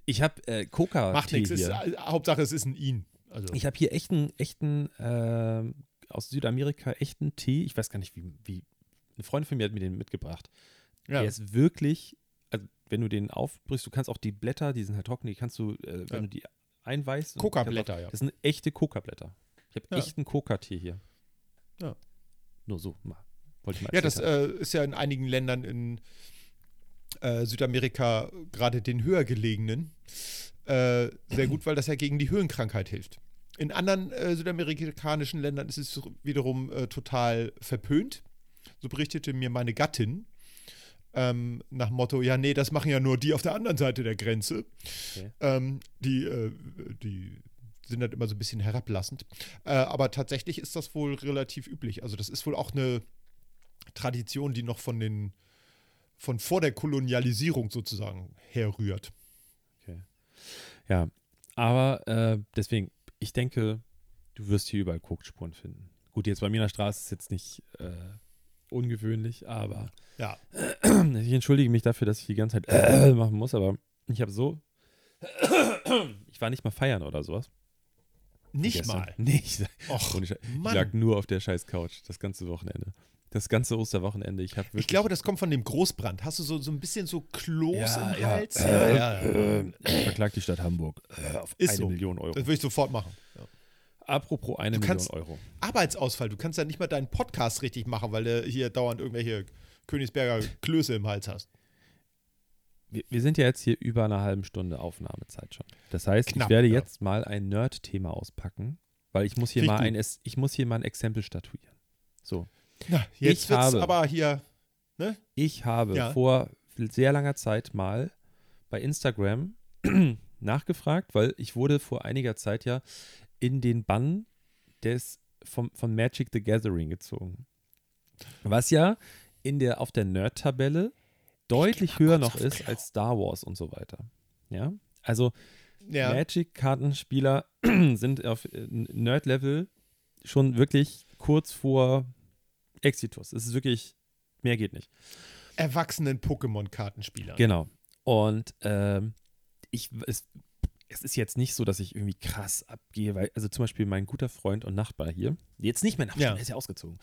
ich habe äh, Coca Macht nichts. Ist- Hauptsache, es ist ein ihn. Also, Ich habe hier echten, echten, ähm, aus Südamerika echten Tee. Ich weiß gar nicht, wie, wie. Eine Freundin von mir hat mir den mitgebracht. ja. Der ist wirklich, also wenn du den aufbrichst, du kannst auch die Blätter, die sind halt trocken, die kannst du, äh, wenn Ja. du die einweißt. und- Coca-Blätter, ja. Das sind echte Coca-Blätter. Ich habe Ja. echten Coca-Tee hier. Ja. Nur so, mal. Wollte ich mal Ja, das äh, ist ja in einigen Ländern in äh, Südamerika, gerade den höher gelegenen, äh, sehr gut, weil das ja gegen die Höhenkrankheit hilft. In anderen äh, südamerikanischen Ländern ist es wiederum äh, total verpönt. So berichtete mir meine Gattin. Ähm, nach Motto, ja, nee, das machen ja nur die auf der anderen Seite der Grenze. Okay. Ähm, die, äh, die sind dann immer so ein bisschen herablassend. Aber tatsächlich ist das wohl relativ üblich. Also das ist wohl auch eine Tradition, die noch von den von vor der Kolonialisierung sozusagen herrührt. Ja, aber äh, deswegen, ich denke, du wirst hier überall Koksspuren finden. Gut, jetzt bei mir in der Straße ist jetzt nicht äh, ungewöhnlich, aber Ja. [clears throat] ich entschuldige mich dafür, dass ich die ganze Zeit äh, machen muss, aber ich habe so, [clears throat] ich war nicht mal feiern oder sowas. Nicht Gestern. mal. Nee, ich, Och, ich lag nur auf der scheiß Couch das ganze Wochenende. Das ganze Osterwochenende. Ich Ich glaube, das kommt von dem Großbrand. Hast du so, so ein bisschen so Kloß Ja, im ja. Hals? Äh, ja, ja. äh, ich verklag die Stadt Hamburg äh, auf Ist eine so. Million Euro. Das würde ich sofort machen. Apropos eine Du Million Euro. Arbeitsausfall. Du kannst ja nicht mal deinen Podcast richtig machen, weil du hier dauernd irgendwelche Königsberger Klöße im Hals hast. Wir, wir sind ja jetzt hier über eine halbe Stunde Aufnahmezeit schon. Das heißt, Knapp, ich werde jetzt mal ein Nerd-Thema auspacken, weil ich muss hier mal ein, ich muss hier mal ein Exempel statuieren. So, Na, jetzt Ich wird's habe- aber hier. ich habe Ja. vor sehr langer Zeit mal bei Instagram [clears throat] nachgefragt, weil ich wurde vor einiger Zeit ja in den Bann des vom, von Magic the Gathering gezogen. Was ja in der, auf der Nerd-Tabelle deutlich höher noch ist als Star Wars und so weiter. Ja, also Ja. Magic-Kartenspieler [clears throat] sind auf äh, Nerd-Level schon wirklich kurz vor Exitus. Es ist wirklich, mehr geht nicht. Erwachsenen Pokémon-Kartenspieler. Genau. Und ähm, ich, es, es ist jetzt nicht so, dass ich irgendwie krass abgehe, weil, also zum Beispiel mein guter Freund und Nachbar hier, jetzt nicht mehr Nachbar, Ja. der ist ja ausgezogen,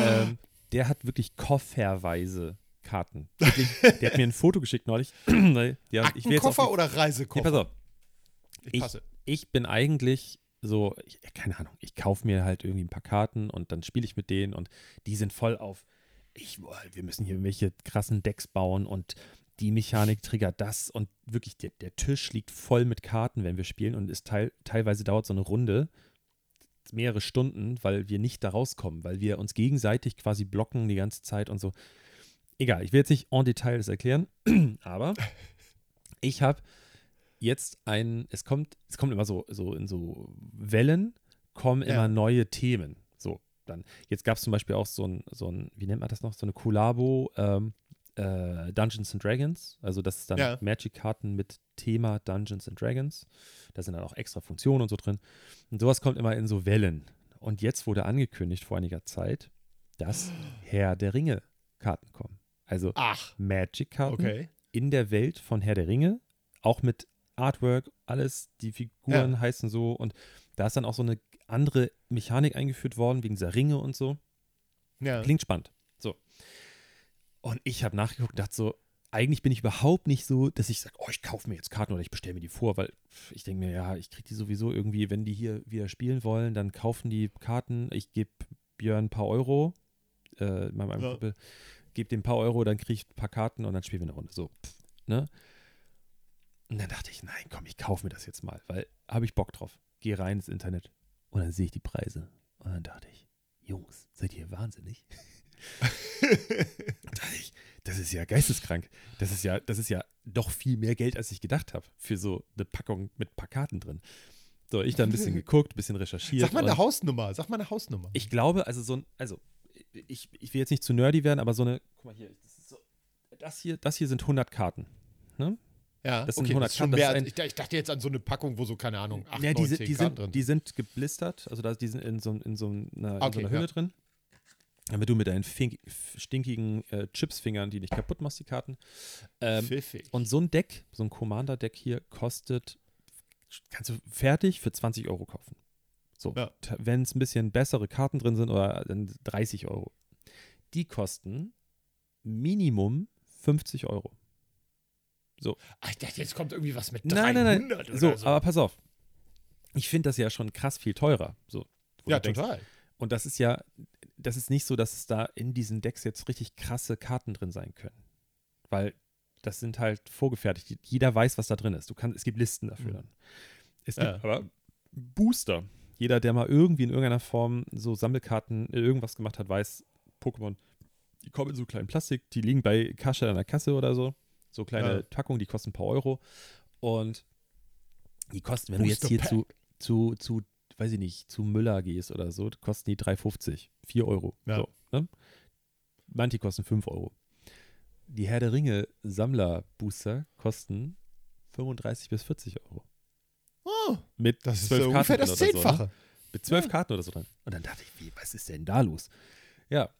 ähm, der hat wirklich kofferweise Karten. Wirklich, der hat mir ein Foto geschickt neulich. [clears throat] ja, ich will jetzt die- oder Nee, Reisekoffer? pass auf. ich ich- passe. ich bin eigentlich so, ich, keine Ahnung, ich kaufe mir halt irgendwie ein paar Karten und dann spiele ich mit denen und die sind voll auf, ich, wir müssen hier irgendwelche krassen Decks bauen und die Mechanik triggert das und wirklich der, der Tisch liegt voll mit Karten, wenn wir spielen und ist teil, teilweise dauert so eine Runde mehrere Stunden, weil wir nicht da rauskommen, weil wir uns gegenseitig quasi blocken die ganze Zeit und so. Egal, ich will jetzt nicht en Detail das erklären, [clears throat] aber ich habe jetzt ein, es kommt, es kommt immer so, so in so Wellen, kommen Ja. immer neue Themen. So, dann, jetzt gab es zum Beispiel auch so ein, so ein, wie nennt man das noch, so eine Collabo, ähm, äh, Dungeons and Dragons. Also das ist dann Ja. Magic-Karten mit Thema Dungeons and Dragons. Da sind dann auch extra Funktionen und so drin. Und sowas kommt immer in so Wellen. Und jetzt wurde angekündigt vor einiger Zeit, dass [gasps] Herr der Ringe Karten kommen. Also Magic-Karten okay. in der Welt von Herr der Ringe, auch mit Artwork, alles, die Figuren heißen so und da ist dann auch so eine andere Mechanik eingeführt worden, wegen dieser Ringe und so. Ja. Klingt spannend. So. Und ich habe nachgeguckt und dachte so, eigentlich bin ich überhaupt nicht so, dass ich sage, oh, ich kaufe mir jetzt Karten oder ich bestelle mir die vor, weil ich denke mir, ja, ich kriege die sowieso irgendwie, wenn die hier wieder spielen wollen, dann kaufen die Karten, ich gebe Björn ein paar Euro, äh, meinem Ja. Gebe dem ein paar Euro, dann kriege ich ein paar Karten und dann spielen wir eine Runde. So, pff, ne? Und dann dachte ich, nein, komm, ich kaufe mir das jetzt mal, weil habe ich Bock drauf. Gehe rein ins Internet und dann sehe ich die Preise. Und dann dachte ich, Jungs, seid ihr wahnsinnig? [laughs] dachte ich, das ist ja geisteskrank. Das ist ja, das ist ja doch viel mehr Geld, als ich gedacht habe, für so eine Packung mit ein paar Karten drin. So, ich dann ein bisschen [laughs] geguckt, ein bisschen recherchiert. Sag mal eine Hausnummer. Sag mal eine Hausnummer. ich glaube, also so ein, also ich, ich will jetzt nicht zu nerdy werden, aber so eine, guck mal hier, das so, das hier, das hier sind 100 Karten. Ja, das sind okay, 100 das ist schon Karten, das mehr. ein- ich, ich dachte jetzt an so eine Packung, wo so, keine Ahnung, 8, Ja, 9, die, 10 sind, die, Karten sind, drin die sind geblistert, also da, die sind in so, in so, einer, in so Okay, einer Hülle ja. drin. Damit du mit deinen fink, stinkigen äh, Chipsfingern die nicht kaputt machst, die Karten. Ähm, Pfiffig. und so ein Deck, so ein Commander-Deck hier, kostet, kannst du fertig für 20 Euro kaufen. So, Ja. wenn es ein bisschen bessere Karten drin sind, oder dann 30 Euro. Die kosten Minimum 50 Euro. Ach, ich dachte, jetzt kommt irgendwie was mit Nein, 300 nein, nein. oder So, so. aber pass auf. Ich finde das ja schon krass viel teurer. So, ja, denkst, total. Und das ist ja, das ist nicht so, dass es da in diesen Decks jetzt richtig krasse Karten drin sein können. Weil das sind halt vorgefertigt. Jeder weiß, was da drin ist. Du kannst, es gibt Listen dafür Mhm. dann. Es gibt Ja. aber Booster. Jeder, der mal irgendwie in irgendeiner Form so Sammelkarten, äh, irgendwas gemacht hat, weiß, Pokémon, die kommen in so kleinen Plastik, die liegen bei Kasche an der Kasse oder so. So kleine Ja. Packungen, die kosten ein paar Euro. Und die kosten, wenn du jetzt Booster hier zu, zu, zu, weiß ich nicht, zu Müller gehst oder so, kosten die 3,50, 4 Euro. Ja. So, ne? manche kosten 5 Euro. Die Herr der Ringe Sammler-Booster kosten 35 bis 40 Euro. Oh, Mit das ist so ungefähr Karten das oder So, ne? Zehnfache. Mit zwölf Ja. Karten oder so dran. Und dann dachte ich, wie, was ist denn da los? Ja,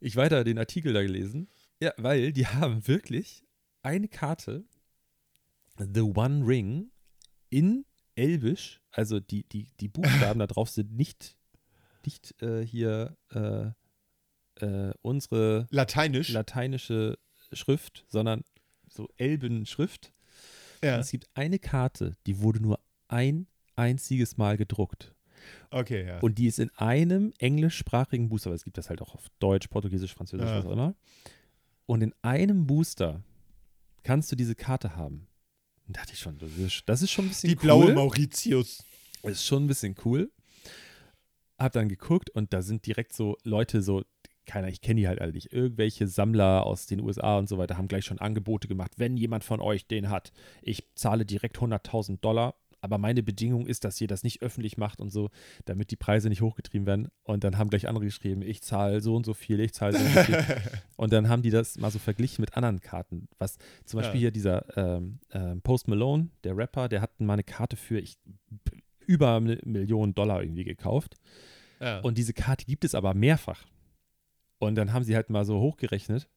ich weiter den Artikel da gelesen. Ja, weil die [laughs] haben wirklich eine Karte, The One Ring, in Elbisch. Also die, die, die Buchstaben [laughs] da drauf sind nicht, nicht äh, hier äh, äh, unsere Lateinisch. lateinische Schrift, sondern so Elbenschrift. ja. Es gibt eine Karte, die wurde nur ein einziges Mal gedruckt. Okay, ja. Und die ist in einem englischsprachigen Booster, weil es gibt das halt auch auf Deutsch, Portugiesisch, Französisch, Ja. was auch immer. Und in einem Booster kannst du diese Karte haben. Und dachte ich schon, das ist, das ist schon ein bisschen die cool. blaue Mauritius. Das ist schon ein bisschen cool. Hab dann geguckt und da sind direkt so Leute, so, keiner, ich kenne die halt alle nicht, irgendwelche Sammler aus den USA und so weiter haben gleich schon Angebote gemacht. Wenn jemand von euch den hat, ich zahle direkt 100.000 Dollar, aber meine Bedingung ist, dass ihr das nicht öffentlich macht und so, damit die Preise nicht hochgetrieben werden. Und dann haben gleich andere geschrieben, ich zahle so und so viel, ich zahle so und so viel. [laughs] Und dann haben die das mal so verglichen mit anderen Karten. Was zum Beispiel Ja. hier dieser ähm, ähm, Post Malone, der Rapper, der hat mal eine Karte für ich, über eine Million Dollar irgendwie gekauft. ja. Und diese Karte gibt es aber mehrfach. Und dann haben sie halt mal so hochgerechnet,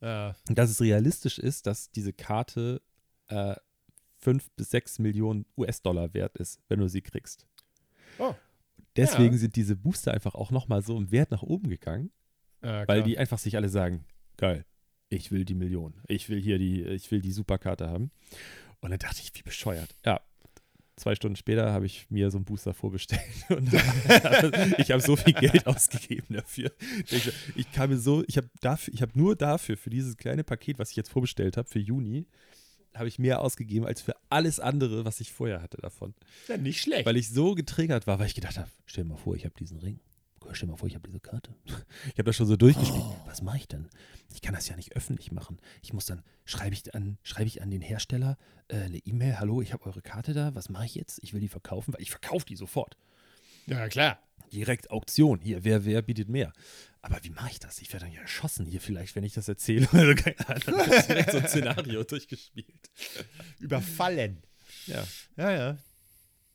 ja. dass es realistisch ist, dass diese Karte äh, 5 bis 6 Millionen US-Dollar wert ist, wenn du sie kriegst. Oh. Deswegen Ja. sind diese Booster einfach auch nochmal so im Wert nach oben gegangen. ja Weil die einfach sich alle sagen, geil, ich will die Million. Ich will hier die, ich will die Superkarte haben. Und dann dachte ich, wie bescheuert. Ja. Zwei Stunden später habe ich mir so einen Booster vorbestellt [laughs] und ich habe so viel Geld [laughs] ausgegeben dafür. Ich, kam mir so, ich habe dafür, ich habe nur dafür, für dieses kleine Paket, was ich jetzt vorbestellt habe, für Juni, habe ich mehr ausgegeben als für alles andere, was ich vorher hatte davon. ja, nicht schlecht. Weil ich so getriggert war, weil ich gedacht habe, stell dir mal vor, ich habe diesen Ring. Stell dir mal vor, ich habe diese Karte. [laughs] Ich habe das schon so durchgespielt. Was mache ich dann? Ich kann das ja nicht öffentlich machen. Ich muss dann, schreibe ich an, schreibe ich an den Hersteller äh, eine E-Mail, hallo, ich habe eure Karte da, was mache ich jetzt? Ich will die verkaufen, weil ich verkaufe die sofort. ja, klar. Direkt Auktion, hier, wer, wer bietet mehr? Aber wie mache ich das? Ich werde dann ja erschossen hier vielleicht, wenn ich das erzähle. [laughs] Also keine Ahnung, das ist direkt so ein Szenario [laughs] durchgespielt. Überfallen. Ja. Ja, ja.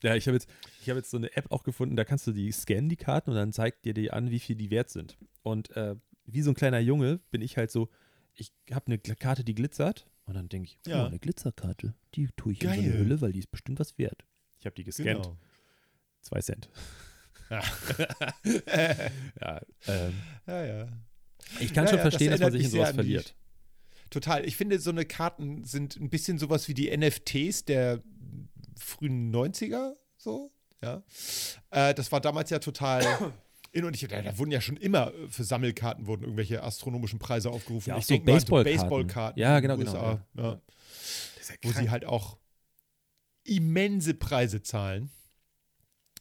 Ja, ich habe jetzt, ich hab jetzt so eine App auch gefunden, da kannst du die scannen, die Karten, und dann zeigt dir die an, wie viel die wert sind. Und äh, wie so ein kleiner Junge bin ich halt so, ich habe eine Karte, die glitzert, und dann denke ich, Ja. oh, eine Glitzerkarte, die tue ich in so Geil. eine Hülle, weil die ist bestimmt was wert. Ich habe die gescannt, Genau. zwei Cent. Ja. [laughs] Ja, ähm, ja, ja. ich kann Ja, schon ja, das verstehen, dass man sich in sowas verliert. Total. Ich finde, so eine Karten sind ein bisschen sowas wie die NFTs der frühen 90er, so. Ja. Äh, das war damals ja total. [coughs] In und ich, da, da wurden ja schon immer äh, für Sammelkarten wurden irgendwelche astronomischen Preise aufgerufen. Ja, auch ich so Baseballkarten. Baseballkarten. Ja, in genau, genau, USA, ja. Ja. Ja Wo sie halt auch immense Preise zahlen.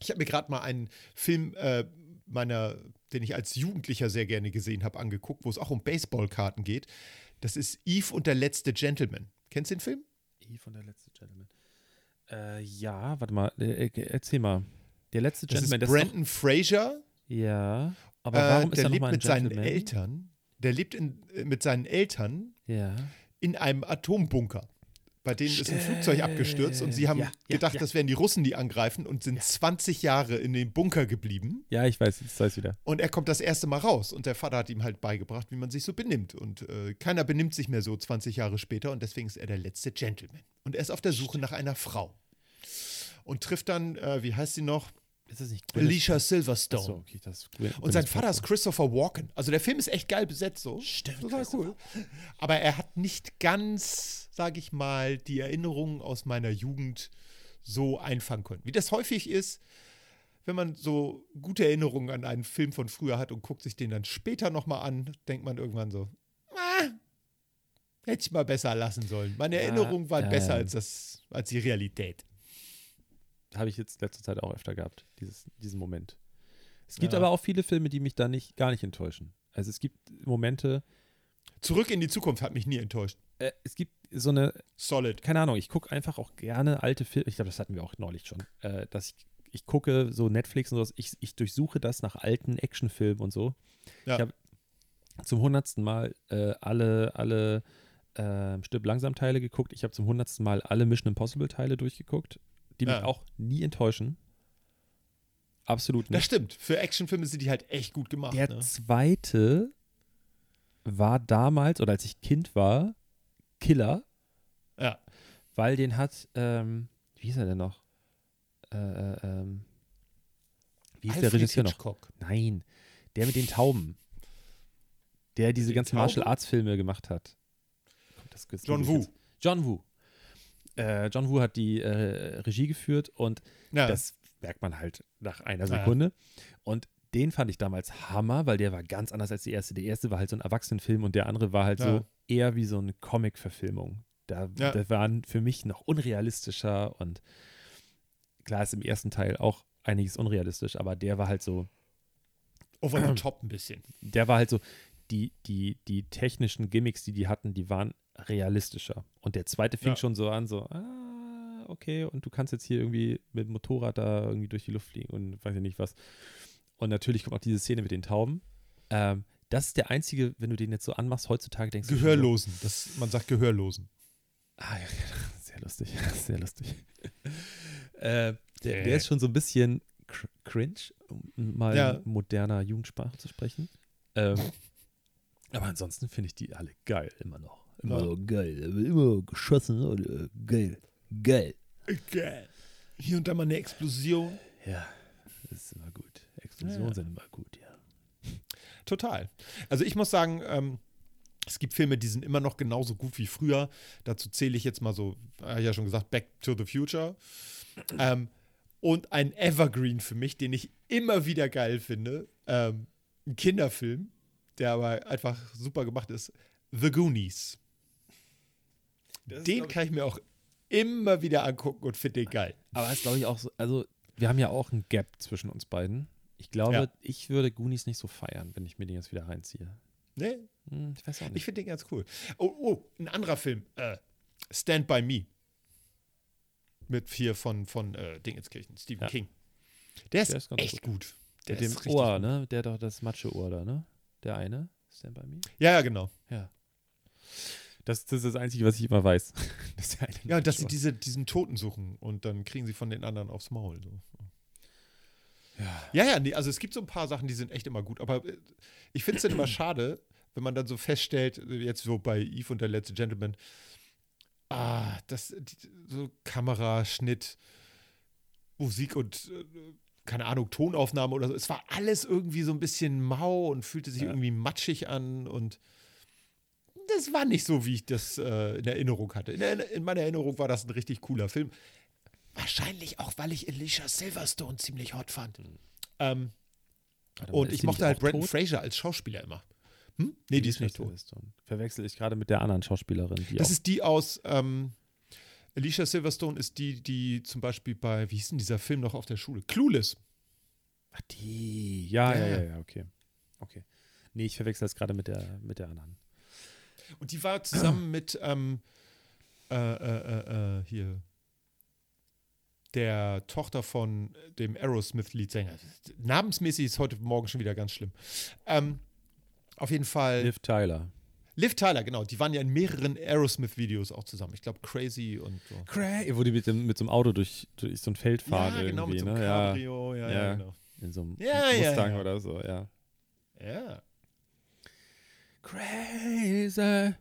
Ich habe mir gerade mal einen Film äh, meiner, den ich als Jugendlicher sehr gerne gesehen habe, angeguckt, wo es auch um Baseballkarten geht. Das ist Eve und der letzte Gentleman. Kennst du den Film? I von der letzte Gentleman. Äh, ja, warte mal, äh, äh, erzähl mal. Der letzte Das Gentleman, ist das Brandon Fraser. doch, Ja, aber Äh, warum ist der er lebt mit seinen Gentleman? Eltern. Der lebt in, äh, mit seinen Eltern Ja. in einem Atombunker. Bei denen ist ein Flugzeug abgestürzt und sie haben Ja, ja, gedacht, ja. das wären die Russen, die angreifen und sind 20 Jahre in dem Bunker geblieben. Ja, ich weiß, ich weiß wieder. Und er kommt das erste Mal raus und der Vater hat ihm halt beigebracht, wie man sich so benimmt. Und äh, keiner benimmt sich mehr so 20 Jahre später und deswegen ist er der letzte Gentleman. Und er ist auf der Suche nach einer Frau. Und trifft dann, äh, wie heißt sie noch? Ist das nicht Alicia Silverstone. okay, ist Gwyneth Und sein. Vater ist Christopher Walken. Also der Film ist echt geil besetzt so. Stimmt, Total cool. Aber er hat nicht ganz, sage ich mal, die Erinnerungen aus meiner Jugend so einfangen können. Wie das häufig ist, wenn man so gute Erinnerungen an einen Film von früher hat und guckt sich den dann später nochmal an, denkt man irgendwann so, ah, hätte ich mal besser lassen sollen. Meine Ja, Erinnerungen waren ja, besser als, das, als die Realität. Habe ich jetzt letzte Zeit auch öfter gehabt, dieses, diesen Moment. Es gibt Ja. aber auch viele Filme, die mich da nicht, gar nicht enttäuschen. Also es gibt Momente, Zurück in die Zukunft hat mich nie enttäuscht. äh, es gibt so eine, Solid. keine Ahnung, ich gucke einfach auch gerne alte Filme, ich glaube, das hatten wir auch neulich schon, äh, dass ich, ich gucke so Netflix und sowas, ich, ich durchsuche das nach alten Actionfilmen und so. Ja. Ich habe zum hundertsten Mal äh, alle, alle äh, Stirb langsam Teile geguckt. Ich habe zum hundertsten Mal alle Mission Impossible Teile durchgeguckt, die mich Ja. auch nie enttäuschen. Absolut Das nicht. stimmt. Für Actionfilme sind die halt echt gut gemacht. Der ne? zweite war damals, oder als ich Kind war, Killer, Ja. weil den hat, ähm, wie hieß er denn noch? Äh, äh, ähm, wie hieß der Alfred Regisseur noch? Hitchcock. Nein, der mit den Tauben. Der diese ganzen? Martial Arts Filme gemacht hat. Das das John Woo. John Woo. Äh, John Woo hat die äh, Regie geführt und Ja. das merkt man halt nach einer Ja. Sekunde. Und den fand ich damals Hammer, weil der war ganz anders als der erste. Der erste war halt so ein Erwachsenenfilm und der andere war halt Ja. so eher wie so eine Comic-Verfilmung. Da, Ja. Das waren für mich noch unrealistischer und klar ist im ersten Teil auch einiges unrealistisch, aber der war halt so, Over the top ein bisschen. der war halt so, die, die, die technischen Gimmicks, die die hatten, die waren realistischer. Und der zweite fing Ja. schon so an, so, ah, okay, und du kannst jetzt hier irgendwie mit dem Motorrad da irgendwie durch die Luft fliegen und weiß ich nicht was. Und natürlich kommt auch diese Szene mit den Tauben. Ähm, das ist der einzige, wenn du den jetzt so anmachst, heutzutage denkst du. schon so, Gehörlosen. Das, man sagt Gehörlosen. Ah, ja, [laughs] sehr lustig, [laughs] sehr lustig. [laughs] äh, der, Äh. der ist schon so ein bisschen cr cringe, um mal Ja. moderner Jugendsprache zu sprechen. Ähm, aber ansonsten finde ich die alle geil, immer noch. Immer Ja. noch. geil. Immer geschossen. Geil. Geil. Geil. Hier und da mal eine Explosion. Ja, das ist immer gut. Explosionen Ja. sind immer gut, ja. Total. Also ich muss sagen, ähm, es gibt Filme, die sind immer noch genauso gut wie früher. Dazu zähle ich jetzt mal so, habe ich ja schon gesagt, Back to the Future. Ähm, und ein Evergreen für mich, den ich immer wieder geil finde. Ähm, ein Kinderfilm, der aber einfach super gemacht ist. The Goonies. Den kann ich mir auch immer wieder angucken und finde den geil. Aber es ist, glaube ich, auch so, also wir haben ja auch ein Gap zwischen uns beiden. Ich glaube, Ja. ich würde Goonies nicht so feiern, wenn ich mir den jetzt wieder reinziehe. Ne? Hm, ich weiß auch Ich nicht. finde den ganz cool. Oh, oh, ein anderer Film. Äh, Stand By Me. Mit hier von, von äh, Dingenskirchen, Stephen Ja. King. Der ist, Der ist ganz echt gut. Der Mit dem ist Ohr, gut. ne? Der hat doch das Matsche-Ohr da, ne? Der eine. Stand by me? Ja, ja, genau. Ja. Das, das ist das Einzige, was ich immer weiß. [laughs] das ist der eine Ja, dass sie diese, diesen Toten suchen und dann kriegen sie von den anderen aufs Maul. So. Ja. Ja, ja, nee, also es gibt so ein paar Sachen, die sind echt immer gut. Aber äh, ich finde es dann immer [clears throat] schade, wenn man dann so feststellt, äh, jetzt so bei Eve und der letzte Gentleman, ah, das, die, so Kamera, Schnitt, Musik und, äh, keine Ahnung, Tonaufnahme oder so. Es war alles irgendwie so ein bisschen mau und fühlte sich Ja. irgendwie matschig an und das war nicht so, wie ich das äh, in Erinnerung hatte. In, in meiner Erinnerung war das ein richtig cooler Film. Wahrscheinlich auch, weil ich Alicia Silverstone ziemlich hot fand. Ähm, Warte mal, und ich mochte halt Brandon tot? Fraser als Schauspieler immer. Hm? Nee, die ist nicht tot. Silverstone. Verwechsel ich gerade mit der anderen Schauspielerin, Das ist die aus, ähm, Alicia Silverstone ist die, die zum Beispiel bei, wie hieß denn dieser Film noch auf der Schule? Clueless. Ach, die. Ja, ja, Ja, ja, okay. Okay. Nee, ich verwechsel das gerade mit der, mit der anderen. Und die war zusammen [clears throat] mit, ähm, äh, äh, äh, äh, hier, der Tochter von dem Aerosmith-Leadsänger. Namensmäßig ist heute Morgen schon wieder ganz schlimm. Ähm, auf jeden Fall. Liv Tyler. Liv Tyler, genau. Die waren ja in mehreren Aerosmith-Videos auch zusammen. Ich glaube, Crazy und so. Cray, wo die mit, dem, mit so einem Auto durch, durch so ein Feld fahren ja, genau, irgendwie, mit so einem ne? Ja, Cabrio. Ja, ja, Ja. genau. in so einem Ja, Mustang ja. oder so, ja. Ja. Crazy.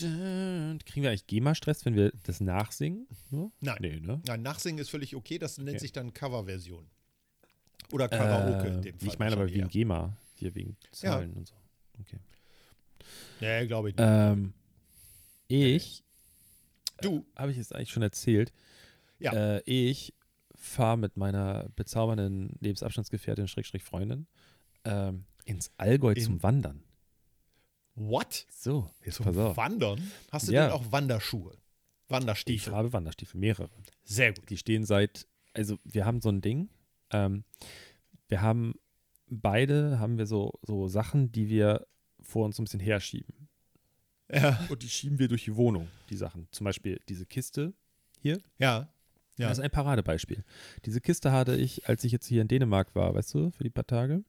Dun. Kriegen wir eigentlich GEMA-Stress, wenn wir das nachsingen? Nur? Nein. Nee, ne? Nein, Nachsingen ist völlig okay. Das nennt Okay. sich dann Coverversion. Oder Karaoke in Äh, dem Fall. ich meine aber wegen GEMA, hier wegen Zahlen und so. Okay. Nee, glaube ich nicht. Ähm, ich, du, habe ich jetzt eigentlich schon erzählt, Ja. äh, ich fahre mit meiner bezaubernden Lebensabstandsgefährtin, Schrägstrich Freundin, ähm, ins Allgäu In- zum Wandern. what? So, jetzt Zum pass auf. Wandern? Hast du Ja. denn auch Wanderschuhe? Ich Wanderstiefel. habe Wanderstiefel, mehrere. Sehr gut. Die stehen seit, also wir haben so ein Ding, ähm, wir haben beide, haben wir so, so Sachen, die wir vor uns so ein bisschen herschieben. Ja. Und die schieben wir durch die Wohnung, die Sachen. Zum Beispiel diese Kiste hier. Ja. Ja. Das ist ein Paradebeispiel. Diese Kiste hatte ich, als ich jetzt hier in Dänemark war, weißt du, für die paar Tage,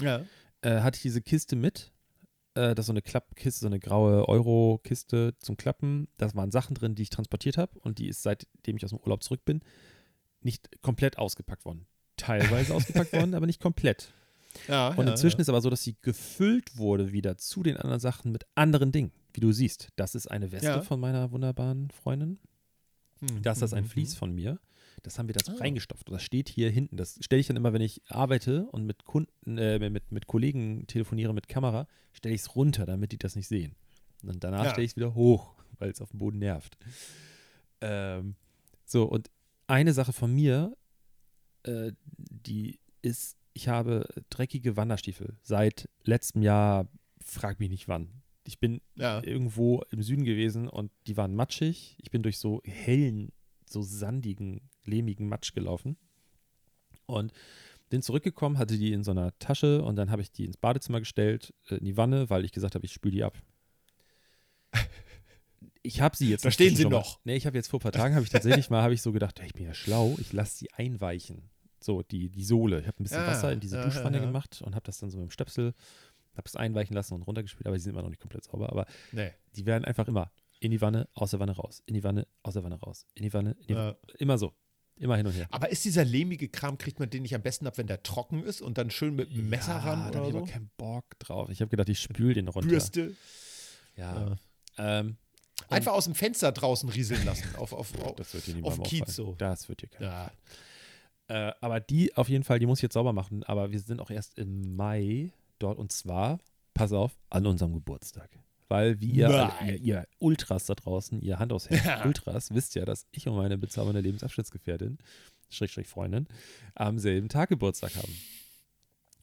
ja. äh, hatte ich diese Kiste mit Äh, das ist so eine Klappkiste, so eine graue Euro-Kiste zum Klappen. Da waren Sachen drin, die ich transportiert habe und die ist seitdem ich aus dem Urlaub zurück bin, nicht komplett ausgepackt worden. Teilweise [laughs] ausgepackt worden, aber nicht komplett. Ja, Und ja, inzwischen ja. ist aber so, dass sie gefüllt wurde wieder zu den anderen Sachen mit anderen Dingen. Wie du siehst, das ist eine Weste von meiner wunderbaren Freundin. Hm, Das ist ein hm, Vlies hm. von mir. Das haben wir da Ah. reingestopft. Und das steht hier hinten. Das stelle ich dann immer, wenn ich arbeite und mit Kunden, äh, mit, mit Kollegen telefoniere mit Kamera, stelle ich es runter, damit die das nicht sehen. Und danach stelle ich es wieder hoch, weil es auf dem Boden nervt. Ähm, so, und eine Sache von mir, äh, die ist, ich habe dreckige Wanderstiefel seit letztem Jahr, frag mich nicht wann. Ich bin Ja. irgendwo im Süden gewesen und die waren matschig. Ich bin durch so hellen, so sandigen, lehmigen Matsch gelaufen und bin zurückgekommen, hatte die in so einer Tasche und dann habe ich die ins Badezimmer gestellt, äh, in die Wanne, weil ich gesagt habe, ich spüle die ab. [laughs] Ich habe sie jetzt. Da stehen sie schon mal- noch. Nee, ich habe jetzt vor ein paar Tagen, habe ich tatsächlich mal, habe ich so gedacht, ich bin ja schlau, ich lasse sie einweichen. So, die, die Sohle. Ich habe ein bisschen Ah, Wasser in diese ja, Duschwanne ja, ja. gemacht und habe das dann so mit dem Stöpsel, habe es einweichen lassen und runtergespült, aber die sind immer noch nicht komplett sauber. Aber Nee. die werden einfach immer in die Wanne, aus der Wanne raus, in die Wanne, aus der Wanne raus, in die Wanne, in die Ja. Wanne. Immer so. Immer hin und her. Aber ist dieser lehmige Kram, kriegt man den nicht am besten ab, wenn der trocken ist und dann schön mit dem Messer ja, ran da habe ich so? aber keinen Bock drauf. Ich habe gedacht, ich spül den runter. Bürste. Ja. Ähm, Einfach aus dem Fenster draußen rieseln lassen. Auf, auf, auf. das wird dir niemandem Kiez auffallen. so. Das wird dir keiner Ja. Äh, aber die auf jeden Fall, die muss ich jetzt sauber machen. Aber wir sind auch erst im Mai dort und zwar, pass auf, an unserem Geburtstag. Weil alle, Nein. ihr, ihr Ultras da draußen, ihr Hand aus Herz [laughs] Ultras, wisst ja, dass ich und meine bezaubernde Lebensabschnittsgefährtin, Schrägstrich Freundin, am selben Tag Geburtstag haben.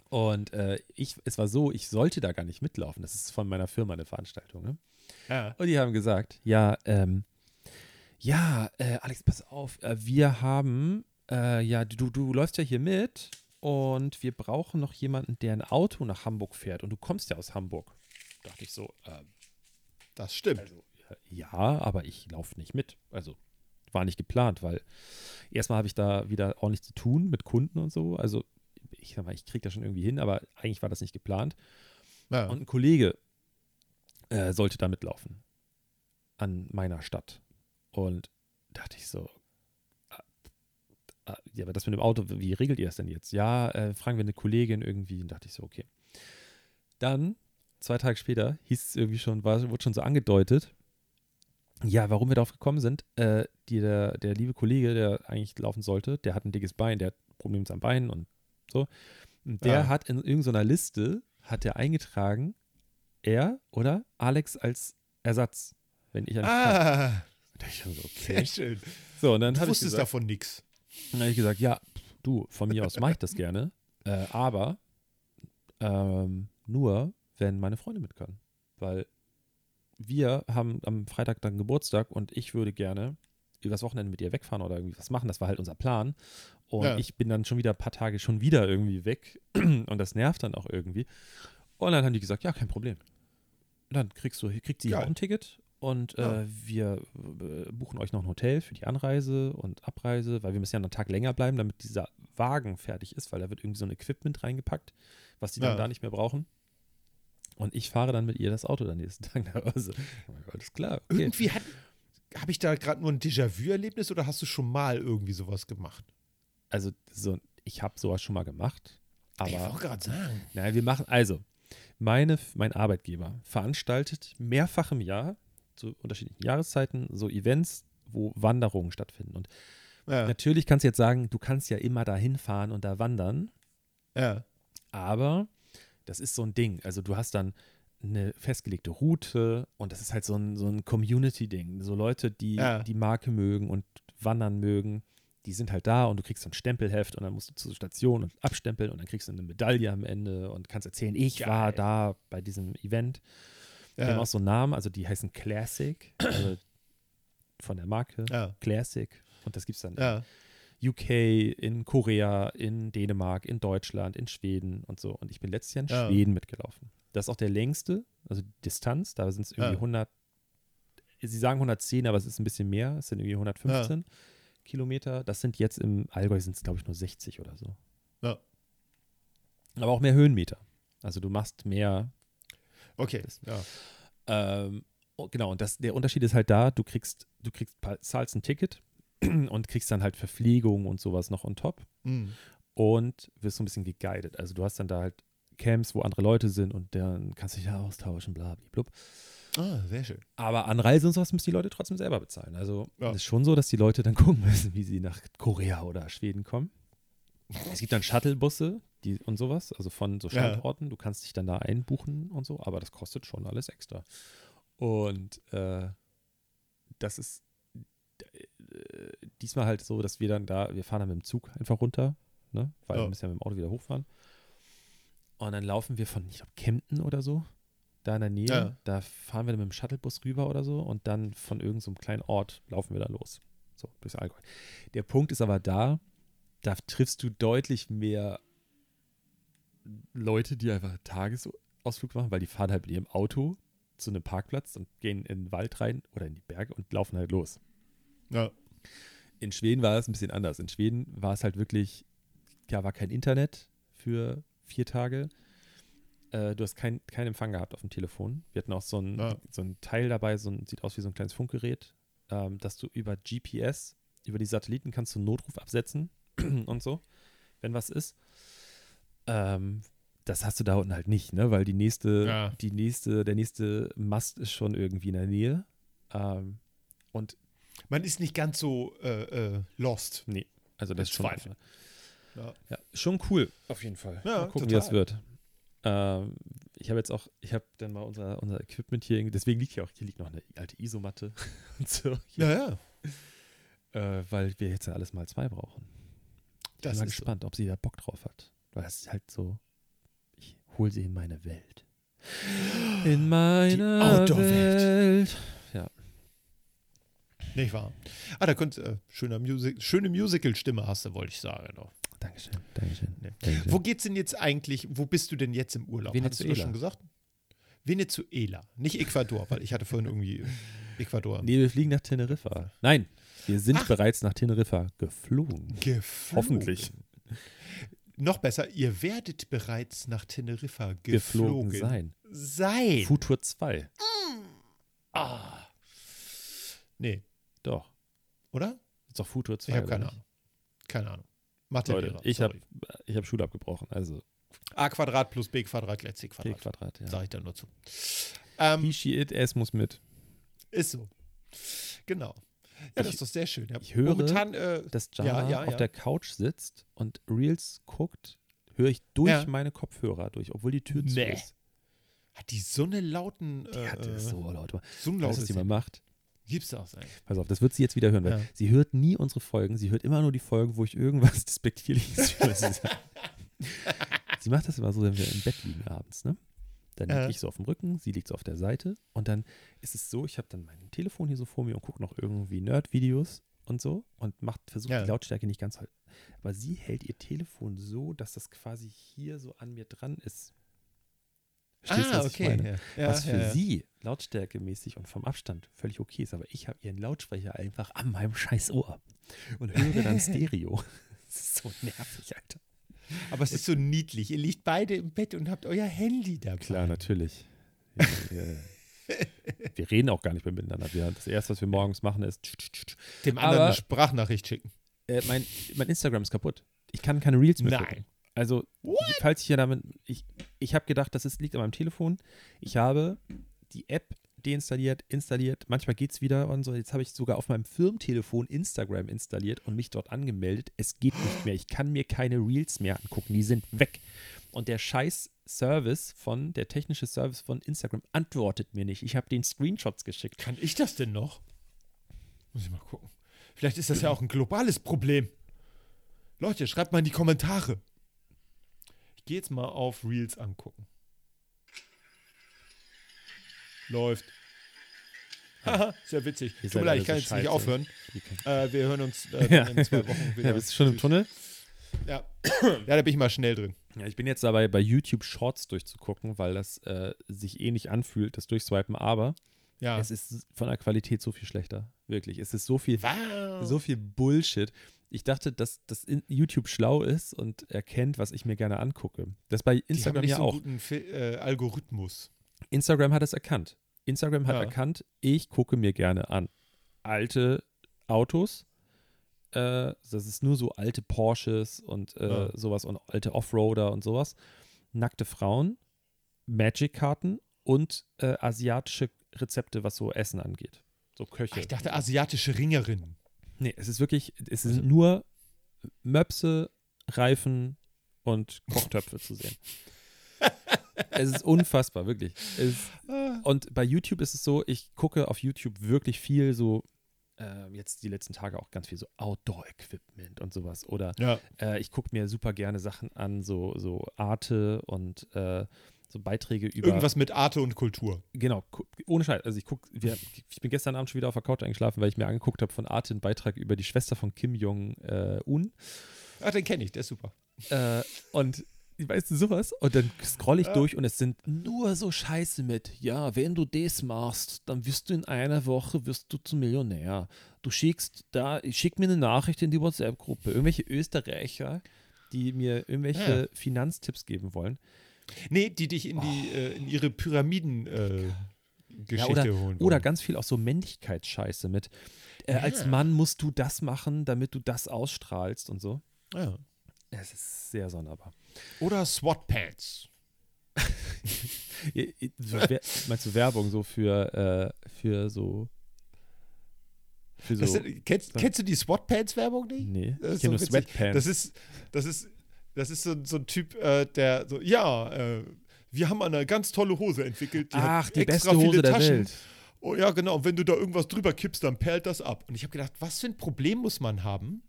Und äh, ich, es war so, ich sollte da gar nicht mitlaufen. Das ist von meiner Firma eine Veranstaltung. Ne? Ja. Und die haben gesagt, ja, ähm, ja, äh, Alex, pass auf, äh, wir haben, äh, ja, du, du läufst ja hier mit und wir brauchen noch jemanden, der ein Auto nach Hamburg fährt und du kommst ja aus Hamburg. Dachte ich so, äh, Das stimmt. also, äh, ja, aber ich laufe nicht mit. Also war nicht geplant, weil erstmal habe ich da wieder ordentlich zu tun mit Kunden und so. Also ich sag mal, ich kriege das schon irgendwie hin, aber eigentlich war das nicht geplant. Ja. Und ein Kollege äh, sollte da mitlaufen. An meiner Stadt. Und dachte ich so, ja, aber das mit dem Auto, wie regelt ihr das denn jetzt? Ja, äh, fragen wir eine Kollegin irgendwie. Und dachte ich so, okay. Dann, zwei Tage später, hieß es irgendwie schon, war, wurde schon so angedeutet, ja, warum wir darauf gekommen sind, äh, die, der, der liebe Kollege, der eigentlich laufen sollte, der hat ein dickes Bein, der hat Probleme mit seinem Bein und so. Und der Ja. hat in irgendeiner Liste, hat er eingetragen, er oder Alex als Ersatz, wenn ich kann. ah, Da ich schon so, sehr okay. schön. So, und dann Du habe ich wusstest gesagt, davon nichts. Dann habe ich gesagt, ja, du, von mir aus mache ich das gerne, [laughs] äh, aber ähm, nur, wenn meine Freundin mit kann. Weil wir haben am Freitag dann Geburtstag und ich würde gerne übers Wochenende mit ihr wegfahren oder irgendwie was machen. Das war halt unser Plan. Und Ja. ich bin dann schon wieder ein paar Tage schon wieder irgendwie weg [clears throat] und das nervt dann auch irgendwie. Und dann haben die gesagt, ja, kein Problem. Und dann kriegst du, kriegt sie Geil. auch ein Ticket und Ja. äh, wir äh, buchen euch noch ein Hotel für die Anreise und Abreise, weil wir müssen ja einen Tag länger bleiben, damit dieser Wagen fertig ist, weil da wird irgendwie so ein Equipment reingepackt, was die dann Ja. da nicht mehr brauchen. Und ich fahre dann mit ihr das Auto dann nächsten [laughs] Tag nach Hause. Alles klar, okay. Irgendwie hat. Habe ich da gerade nur ein Déjà-vu-Erlebnis oder hast du schon mal irgendwie sowas gemacht? Also so, ich habe sowas schon mal gemacht, ich aber wollte gerade sagen. Nein, wir machen, also, meine, mein Arbeitgeber veranstaltet mehrfach im Jahr zu unterschiedlichen Jahreszeiten so Events, wo Wanderungen stattfinden. Und Ja. natürlich kannst du jetzt sagen, du kannst ja immer da hinfahren und da wandern, ja. aber das ist so ein Ding. Also du hast dann eine festgelegte Route und das ist halt so ein, so ein Community-Ding. So Leute, die Ja. die Marke mögen und wandern mögen, die sind halt da und du kriegst so ein Stempelheft und dann musst du zur Station und abstempeln und dann kriegst du eine Medaille am Ende und kannst erzählen, ich war Geil. da bei diesem Event. Die Ja. haben auch so einen Namen, also die heißen Classic, also von der Marke Ja. Classic. Und das gibt es dann Ja. UK, in Korea, in Dänemark, in Deutschland, in Schweden und so. Und ich bin letztes Jahr in Ja. Schweden mitgelaufen. Das ist auch der längste, also die Distanz, da sind es irgendwie Ja. 100, sie sagen 110, aber es ist ein bisschen mehr, es sind irgendwie 115 Kilometer. Das sind jetzt im Allgäu sind es, glaube ich, nur 60 oder so. Ja. Aber auch mehr Höhenmeter. Also du machst mehr, Okay. Ja. Ähm, oh, genau, und das, der Unterschied ist halt da, du kriegst, du kriegst, zahlst ein Ticket [clears throat] und kriegst dann halt Verpflegung und sowas noch on top Mhm. und wirst so ein bisschen geguided. Also du hast dann da halt Camps, wo andere Leute sind und dann kannst du dich ja austauschen, bla, bla, blub. Ah, sehr schön. Aber Anreise und sowas müssen die Leute trotzdem selber bezahlen. Also Ja. es ist schon so, dass die Leute dann [laughs] gucken müssen, wie sie nach Korea oder Schweden kommen. Es gibt dann Shuttlebusse die, und sowas, also von so Ja. Standorten. Du kannst dich dann da einbuchen und so, aber das kostet schon alles extra. Und äh, das ist äh, diesmal halt so, dass wir dann da, wir fahren dann mit dem Zug einfach runter, ne? weil Ja. wir müssen ja mit dem Auto wieder hochfahren. Und dann laufen wir von, ich glaube, Kempten oder so, da in der Nähe. Ja. Da fahren wir dann mit dem Shuttlebus rüber oder so und dann von irgendeinem so kleinen Ort laufen wir da los. So, durchs Allgäu. Der Punkt ist aber da, da triffst du deutlich mehr Leute, die einfach Tagesausflug machen, weil die fahren halt mit ihrem Auto zu einem Parkplatz und gehen in den Wald rein oder in die Berge und laufen halt los. Ja. In Schweden war es ein bisschen anders. In Schweden war es halt wirklich, ja, war kein Internet für vier Tage. Äh, du hast keinen kein Empfang gehabt auf dem Telefon. Wir hatten auch so ein, Ja. so ein Teil dabei, so ein, sieht aus wie so ein kleines Funkgerät, ähm, dass du über GPS, über die Satelliten kannst du einen Notruf absetzen [clears throat] und so, wenn was ist. Ähm, das hast du da unten halt nicht, ne? Weil die nächste, Ja. die nächste, der nächste Mast ist schon irgendwie in der Nähe. Ähm, und Man ist nicht ganz so äh, äh, lost. Nee, also das ist schon, Zweifel. Ja. ja, schon cool, auf jeden Fall. Ja, mal gucken, wie total. das wird. Ähm, ich habe jetzt auch, ich habe dann mal unser, unser Equipment hier, deswegen liegt hier auch, hier liegt noch eine alte Isomatte [laughs] und so, hier, Ja, ja. äh, weil wir jetzt ja alles mal zwei brauchen. Ich Das bin mal ist so. gespannt, ob sie da Bock drauf hat. Weil das ist halt so, ich hole sie in meine Welt. In meine Outdoor-Welt. Welt. Ja, Nicht wahr? Ah, da könnte, äh, schöner Music, schöne Musical-Stimme hast du, wollte ich sagen. Noch. Dankeschön, Dankeschön. Nee. Dankeschön. Wo geht's denn jetzt eigentlich, wo bist du denn jetzt im Urlaub? Hattest du das Venezuela. schon gesagt? Venezuela, nicht Ecuador, weil ich hatte vorhin irgendwie Ecuador. Nee, wir fliegen nach Teneriffa. Nein, wir sind Ach. bereits nach Teneriffa geflogen. Geflogen. Hoffentlich. Noch besser, ihr werdet bereits nach Teneriffa Geflogen, geflogen, sein. sein. Futur 2. ah. Nee, Doch. oder? Ist doch Futur 2. Ich habe keine nicht? Ahnung. Keine Ahnung. Mathe Leute, ich habe ich hab Schule abgebrochen. Also A Quadrat plus B Quadrat gleich C Quadrat. Quadrat. Ja. Sag ich dann nur zu. Ähm, He, she, it, es muss mit. ist so. Genau. Ja, das Ich- ist doch sehr schön. Ja. ich höre, Momentan, äh, Dass Jana Ja, ja, auf der Couch sitzt und Reels guckt, höre ich durch meine Kopfhörer durch, obwohl die Tür zu Nee. ist. hat die so eine lauten. Die hat äh, das so laut. So ein du, was lautes die mal macht? Gibt's auch sein. Pass auf, das wird sie jetzt wieder hören, weil sie hört nie unsere Folgen. Sie hört immer nur die Folgen, wo ich irgendwas [laughs] Despektierliches über [laughs] sie sage. sie macht das immer so, wenn wir im Bett liegen abends, ne? Dann liege Ja. ich so auf dem Rücken, sie liegt so auf der Seite und dann ist es so, ich habe dann mein Telefon hier so vor mir und gucke noch irgendwie Nerd-Videos und so und macht, versucht Ja. die Lautstärke nicht ganz halt. Aber sie hält ihr Telefon so, dass das quasi hier so an mir dran ist. Verstehst du, was ich meine? Ah, Ja. was für ja. sie lautstärkemäßig und vom Abstand völlig okay ist. Aber ich habe ihren Lautsprecher einfach an meinem scheiß Ohr und höre dann [laughs] Stereo. [laughs] Das ist so nervig, Alter. Aber es ist so niedlich. Ihr liegt beide im Bett und habt euer Handy dabei. Klar, natürlich. [laughs] Wir, reden auch gar nicht mehr miteinander. Wir, das Erste, was wir morgens machen, ist Dem anderen Aber- eine Sprachnachricht schicken. äh, mein, mein Instagram ist kaputt. Ich kann keine Reels mehr Nein. gucken. Also, falls ich ja damit, ich, ich habe gedacht, das ist, liegt an meinem Telefon. Ich habe die App deinstalliert, installiert, manchmal geht es wieder und so. Jetzt habe ich sogar auf meinem Firmentelefon Instagram installiert und mich dort angemeldet. Es geht nicht mehr. Ich kann mir keine Reels mehr angucken. Die sind weg. Und der scheiß Service von, der technische Service von Instagram antwortet mir nicht. Ich habe den Screenshots geschickt. Kann ich das denn noch? Muss ich mal gucken. Vielleicht ist das ja auch ein globales Problem. Leute, schreibt mal in die Kommentare. Ich gehe jetzt mal auf Reels angucken. Läuft. [laughs] Haha, sehr witzig. Ihr Tut mir leid, ich kann so jetzt nicht aufhören. Äh, wir hören uns äh, Ja. in zwei Wochen [laughs] wieder. Ja, bist du schon im. Tunnel? Ja. [clears throat] ja, da bin ich mal schnell drin. Ja, ich bin jetzt dabei, bei YouTube Shorts durchzugucken, weil das äh, sich ähnlich anfühlt, das Durchswipen, aber Ja. es ist von der Qualität so viel schlechter. Wirklich. Es ist so viel, wow. so viel Bullshit. Ich dachte, dass, dass YouTube schlau ist und erkennt, was ich mir gerne angucke. Das bei Die haben Instagram nicht ja so einen auch. guten Fi äh, Algorithmus. Instagram hat es erkannt. Instagram hat Ja. erkannt, ich gucke mir gerne an alte Autos. Äh, das ist nur so alte Porsches und äh, Ja. sowas und alte Offroader und sowas. Nackte Frauen, Magic-Karten und äh, asiatische Rezepte, was so Essen angeht. So Köche. Ich dachte asiatische Ringerinnen. Nee, es ist wirklich, es Also sind nur Möpse, Reifen und Kochtöpfe zu sehen. [laughs] es ist unfassbar, wirklich. Es, und bei YouTube ist es so, ich gucke auf YouTube wirklich viel so, äh, jetzt die letzten Tage auch ganz viel so Outdoor-Equipment und sowas. Oder Ja. äh, ich gucke mir super gerne Sachen an, so, so Arte und äh, so Beiträge über. Irgendwas mit Arte und Kultur. Genau, ohne Scheiß. Also ich guck, wir, ich bin gestern Abend schon wieder auf der Couch eingeschlafen, weil ich mir angeguckt habe von Arte einen Beitrag über die Schwester von Kim Jong-un. Ach, den kenne ich, der ist super. Äh, und weißt du sowas? Und dann scroll ich Ja. durch und es sind nur so Scheiße mit, ja, wenn du das machst, dann wirst du in einer Woche wirst du zum Millionär. Du schickst da, ich schick mir eine Nachricht in die WhatsApp-Gruppe. Irgendwelche Österreicher, die mir irgendwelche Finanztipps geben wollen. Nee, die dich in die äh, in ihre Pyramiden äh, Geschichte oder, holen. oder ganz viel auch so Männlichkeitsscheiße mit. Äh, Als Ja. Mann musst du das machen, damit du das ausstrahlst und so. ja. Es ist sehr sonderbar. Oder SWAT Pants. Ihr- [laughs] ihr- so Wer- Meinst du Werbung so für, äh, für so. Für so. Sind, kennst, kennst du die SWAT Pants Werbung nicht? nee, Das ich ist kenne nur so witzig. Sweatpants. Das ist, das ist, das ist so, so ein Typ, äh, der so, ja, äh, wir haben eine ganz tolle Hose entwickelt. Die Ach, hat die extra beste Hose viele der Taschen. Welt. Oh ja, genau. Und wenn du da irgendwas drüber kippst, dann perlt das ab. Und ich habe gedacht, was für ein Problem muss man haben,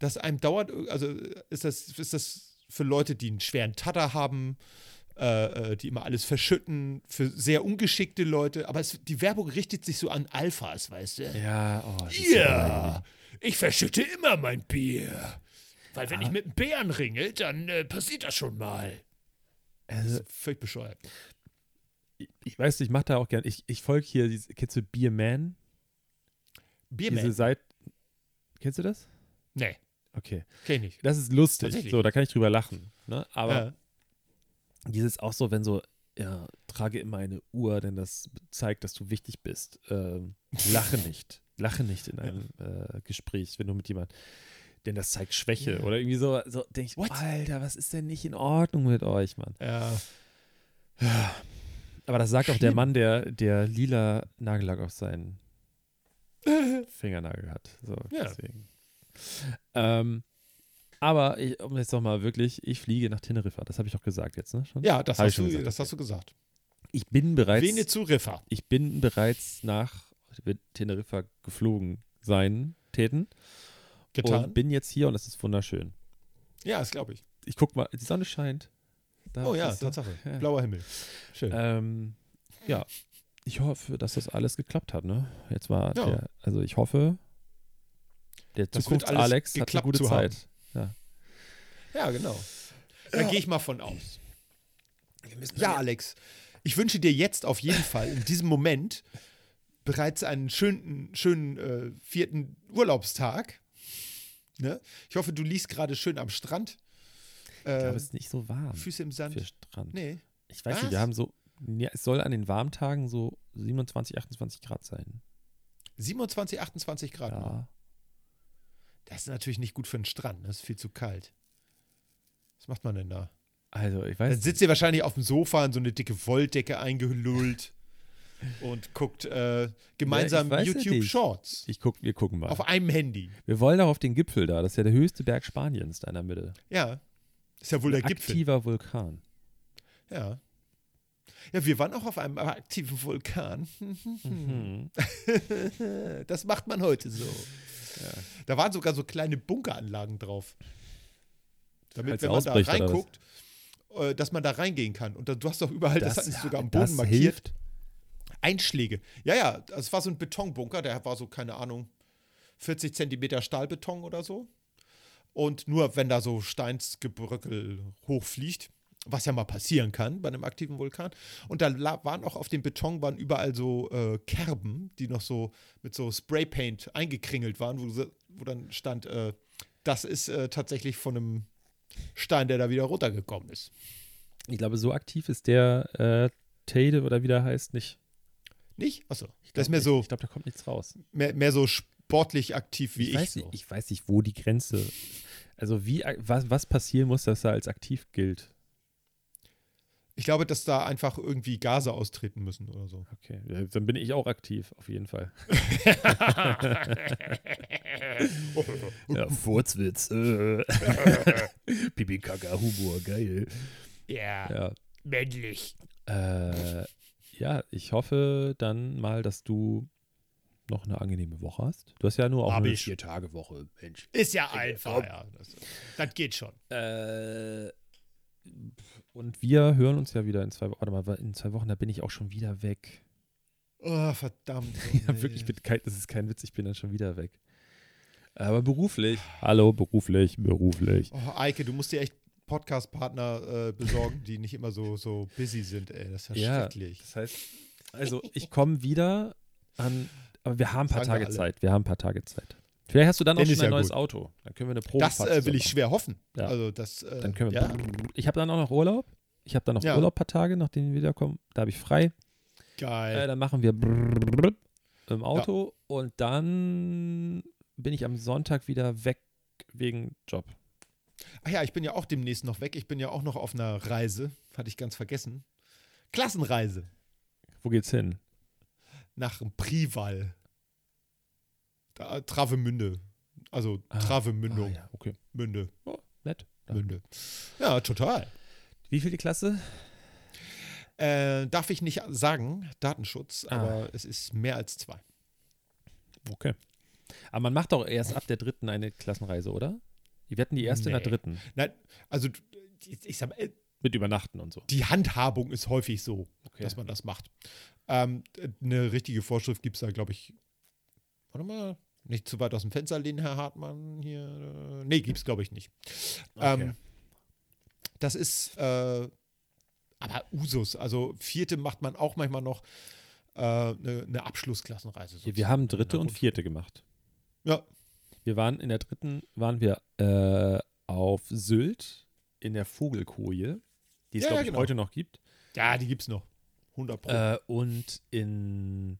dass einem dauert, also ist das, ist das für Leute, die einen schweren Tatter haben, äh, äh, die immer alles verschütten, für sehr ungeschickte Leute, aber es, die Werbung richtet sich so an Alphas, weißt du? Ja, oh, das Ja, ich verschütte immer mein Bier. Weil wenn ich mit einem Bären ringe, dann äh, passiert das schon mal. Das Also, ist völlig bescheuert. ich, ich weiß, ich mache da auch gern. Ich, ich folge hier, diese- kennst du Beer Man? Diese Bierman? Seite. Kennst du das? Nee, Okay. kenn ich nicht. Das ist lustig. So, da kann ich drüber lachen. Ne? Aber Ja. dieses auch so, wenn so, ja, trage immer eine Uhr, denn das zeigt, dass du wichtig bist. Ähm, lache [laughs] nicht. Lache nicht in einem äh, Gespräch, wenn du mit jemand, denn das zeigt Schwäche Ja. oder irgendwie so, so denke ich, What? Alter, was ist denn nicht in Ordnung mit euch, Mann? Ja. [sighs] Aber das sagt auch der. Mann, der, der lila Nagellack auf seinen [laughs] Fingernagel hat. So, Ja. deswegen. Ähm, aber ich, um jetzt nochmal wirklich, ich fliege nach Teneriffa. Das habe ich auch gesagt jetzt, ne? Schon? Ja, das, hast du, gesagt, das okay. hast du gesagt. Ich bin bereits, Vene zu Riffa. ich bin bereits nach Teneriffa geflogen sein täten Getan. und bin jetzt hier und es ist wunderschön. ja, das glaube ich. Ich guck mal, die Sonne scheint. Da Oh ja. Tatsache. Ja. Blauer Himmel. Schön. Ähm, ja, ich hoffe, dass das alles geklappt hat. Ne? Jetzt war Ja. der, also ich hoffe, der Das wird alles Zukunfts-Alex hat eine geklappt gute zu Zeit. ja, genau. Da gehe ich mal von aus. Ja, Alex. Ich wünsche dir jetzt auf jeden Fall in diesem Moment bereits einen schönen, schönen äh, vierten Urlaubstag. Ne? Ich hoffe, du liest gerade schön am Strand. Ich Äh, glaube, es ist nicht so warm Füße im Sand. für Strand. Nee. Ich weiß Was? nicht, wir haben so, ja, es soll an den warmen Tagen so 27, 28 Grad sein. 27, 28 Grad. nur. Ja. Das ist natürlich nicht gut für den Strand. Das ist viel zu kalt. Was macht man denn da? Also, ich Dann weiß sitzt ihr wahrscheinlich auf dem Sofa in so eine dicke Wolldecke eingelullt und guckt äh, gemeinsam Ja, YouTube nicht. Shorts. ich guck, wir gucken mal. Auf einem Handy. wir wollen auch auf den Gipfel da. Das ist ja der höchste Berg Spaniens da in der Mitte. Ja. Ist ja wohl der Ein Gipfel. aktiver Vulkan. Ja. Ja, wir waren auch auf einem aktiven Vulkan. Mhm. [laughs] Das macht man heute so. Da waren sogar so kleine Bunkeranlagen drauf. Damit, Als wenn man da reinguckt, äh, dass man da reingehen kann. Und da, du hast doch überall, das, hatten sie sogar am das Boden markiert, Hilft. Einschläge. Ja, ja, es war so ein Betonbunker, der war so, keine Ahnung, 40 Zentimeter Stahlbeton oder so. Und nur wenn da so Steinsgebröckel hochfliegt, was ja mal passieren kann bei einem aktiven Vulkan. Und da waren auch auf dem Beton waren überall so äh, Kerben, die noch so mit so Spraypaint eingekringelt waren, wo, wo dann stand, äh, das ist äh, tatsächlich von einem Stein, der da wieder runtergekommen ist. Ich glaube, so aktiv ist der äh, Tade oder wie der heißt, nicht. Nicht? Achso. Ich Das ist glaub mehr nicht. so, Ich glaube, da kommt nichts raus. mehr, mehr so sportlich aktiv wie ich. weiß so. nicht, ich weiß nicht, wo die Grenze. Also wie was, was passieren muss, dass er als aktiv gilt. Ich glaube, dass da einfach irgendwie Gase austreten müssen oder so. Okay, dann bin ich auch aktiv, auf jeden Fall. [laughs] [laughs] ja, Furzwitz. Äh. [laughs] Pipi Kaka Humor, geil. Ja, Ja. männlich. Äh, ja, ich hoffe dann mal, dass du noch eine angenehme Woche hast. Du hast ja nur auch Hab eine ich. Vier-Tage-Woche, Mensch. Ist ja einfach, ja. Das, das geht schon. Äh, und wir hören uns ja wieder in zwei Wochen. Warte mal, in zwei Wochen, da bin ich auch schon wieder weg. Oh, verdammt. [laughs] Ja, wirklich, ich bin kein, das ist kein Witz, ich bin dann schon wieder weg. Aber beruflich. Hallo, beruflich, beruflich. Oh, Eike, du musst dir echt Podcast-Partner äh, besorgen, die nicht immer so, so busy sind, ey. Das ist ja, Ja, schrecklich. das heißt, also ich komme wieder an, aber wir haben ein paar Sagen Tage. Zeit. Wir haben ein paar Tage Zeit. Vielleicht hast du dann auch schon ein ja neues gut. Auto. Dann können wir eine Probe. Das äh, will ich schwer hoffen. Ja. Also das, äh, Dann können wir. ja, Ich habe dann auch noch Urlaub. Ich habe dann noch. Urlaub ein paar Tage, nachdem wir wiederkommen. Da habe ich frei. Äh, geil. dann machen wir im Auto und dann bin ich am Sonntag wieder weg wegen Job. Ach ja, ich bin ja auch demnächst noch weg. Ich bin ja auch noch auf einer Reise. Hatte ich ganz vergessen. Klassenreise Wo geht's hin? nach Prival. Da, Travemünde. Also Ah, Travemündung. Ah, ja, okay. Münde. Nett. Ja. Münde. Ja, total. Wie viel die Klasse? Äh, darf ich nicht sagen, Datenschutz, Ah. aber es ist mehr als zwei. Okay. Aber man macht doch erst ab der dritten eine Klassenreise, oder? Wir hatten die erste in Nee. der dritten. Nein, also ich, ich sag mal, äh, Mit Übernachten und so. die Handhabung ist häufig so, Okay. dass man das macht. Ähm, eine richtige Vorschrift gibt es da, glaube ich. Warte mal, nicht zu weit aus dem Fenster lehnen, Herr Hartmann hier. äh, Nee, gibt es, glaube ich, nicht. Okay. Ähm, das ist äh, aber Usus. Also vierte macht man auch manchmal noch äh, eine, eine Abschlussklassenreise. wir sozusagen. haben dritte Eine und vierte gemacht. Ja, Wir waren in der dritten, waren wir äh, auf Sylt in der Vogelkoje, die es, Ja, glaube ich, genau. heute noch gibt. ja, die gibt es noch. 100 Pro. Äh, und in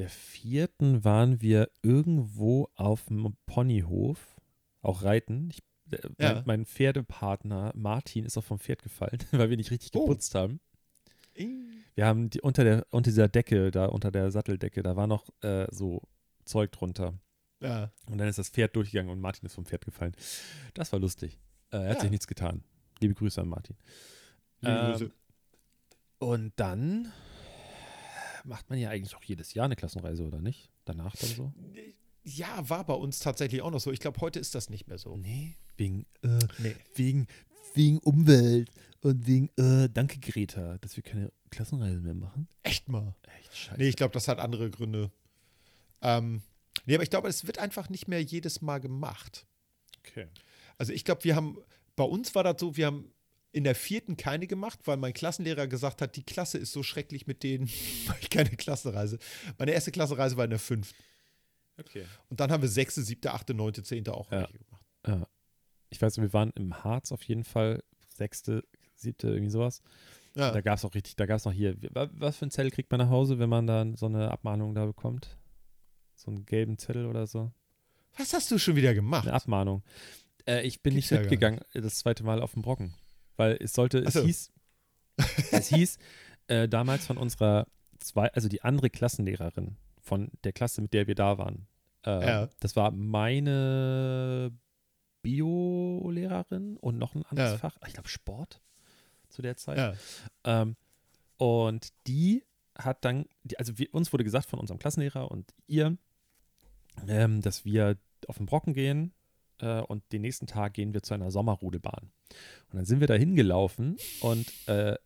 der vierten waren wir irgendwo auf dem Ponyhof, auch reiten. Ich, äh, Ja. mein, mein Pferdepartner Martin ist auch vom Pferd gefallen, [laughs] weil wir nicht richtig Oh. geputzt haben. Ing. Wir haben die, unter, der, unter dieser Decke, da unter der Satteldecke, da war noch äh, so Zeug drunter. Ja. Und dann ist das Pferd durchgegangen und Martin ist vom Pferd gefallen. Das war lustig. Äh, er hat Ja. sich nichts getan. Liebe Grüße an Martin. Liebe Ähm, Grüße. Und dann macht man ja eigentlich auch jedes Jahr eine Klassenreise, oder nicht? Danach dann so? Ja, war bei uns tatsächlich auch noch so. Ich glaube, heute ist das nicht mehr so. Nee, wegen, äh, Nee. wegen, wegen Umwelt und wegen, äh, danke Greta, dass wir keine Klassenreise mehr machen. Echt mal. Echt scheiße. Nee, ich glaube, das hat andere Gründe. Ähm, nee, aber ich glaube, es wird einfach nicht mehr jedes Mal gemacht. okay. Also ich glaube, wir haben, bei uns war das so, wir haben in der vierten keine gemacht, weil mein Klassenlehrer gesagt hat, die Klasse ist so schrecklich mit denen, [laughs] mache ich keine Klassenreise. Meine erste Klassenreise war in der fünften. Okay. Und dann haben wir sechste, siebte, achte, neunte, zehnte auch Ja. gemacht. Ja. Ich weiß, wir waren im Harz auf jeden Fall, sechste, siebte, irgendwie sowas. Ja. Da gab es auch richtig, da gab es noch hier, wa- was für ein Zettel kriegt man nach Hause, wenn man dann so eine Abmahnung da bekommt? So einen gelben Zettel oder so? Was hast du schon wieder gemacht? Eine Abmahnung. Äh, ich bin Gibt's nicht ja gar mitgegangen das zweite Mal auf den Brocken. Weil es sollte, es so. hieß, [laughs] es hieß äh, damals von unserer zwei, also die andere Klassenlehrerin von der Klasse, mit der wir da waren. Äh, Ja. Das war meine Biolehrerin und noch ein anderes Ja. Fach. Ich glaube Sport zu der Zeit. Ja. Ähm, und die hat dann, die, also wir, uns wurde gesagt von unserem Klassenlehrer und ihr, ähm, dass wir auf den Brocken gehen äh, und den nächsten Tag gehen wir zu einer Sommerrodelbahn. Und dann sind wir da hingelaufen und äh,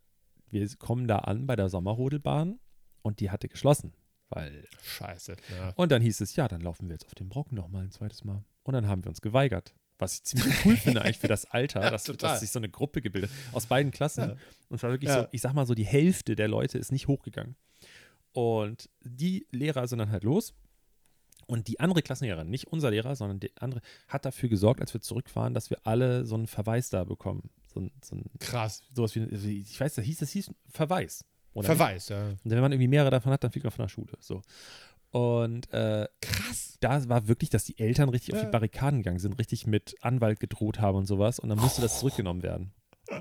wir kommen da an bei der Sommerrodelbahn und die hatte geschlossen. Weil Scheiße. Ja. und dann hieß es, ja, dann laufen wir jetzt auf den Brocken nochmal ein zweites Mal. Und dann haben wir uns geweigert. Was ich ziemlich cool finde eigentlich für das Alter, [laughs] Ja, dass, dass sich so eine Gruppe gebildet aus beiden Klassen. Ja. Und es war wirklich so, ich sag mal so, die Hälfte der Leute ist nicht hochgegangen. Und die Lehrer sind dann halt los. Und die andere Klassenlehrerin, nicht unser Lehrer, sondern die andere, hat dafür gesorgt, als wir zurückfahren, dass wir alle so einen Verweis da bekommen. So ein, so ein Krass. sowas wie, ich weiß, das hieß, das hieß Verweis. Verweis, ja. Und wenn man irgendwie mehrere davon hat, dann fliegt man von der Schule. So. Und äh, Krass. da war wirklich, dass die Eltern richtig auf Ja. die Barrikaden gegangen sind, richtig mit Anwalt gedroht haben und sowas. Und dann musste das zurückgenommen werden.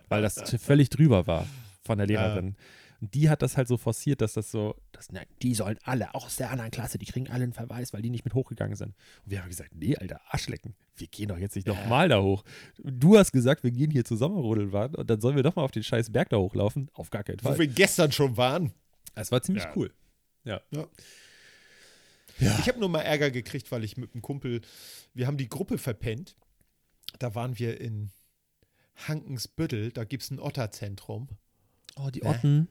Weil das völlig drüber war von der Lehrerin. Und die hat das halt so forciert, dass das so, dass, nein, die sollen alle, auch aus der anderen Klasse, die kriegen alle einen Verweis, weil die nicht mit hochgegangen sind. Und wir haben gesagt, nee, Alter, Arschlecken, wir gehen doch jetzt nicht nochmal da hoch. Du hast gesagt, wir gehen hier zur Sommerrodelbahn und dann sollen wir doch mal auf den scheiß Berg da hochlaufen. Auf gar keinen Wo Fall. wir gestern schon waren. Das war ziemlich Ja. cool. Ja. Ich habe nur mal Ärger gekriegt, weil ich mit einem Kumpel, wir haben die Gruppe verpennt. Da waren wir in Hankensbüttel, da gibt es ein Otterzentrum. Oh, die Äh.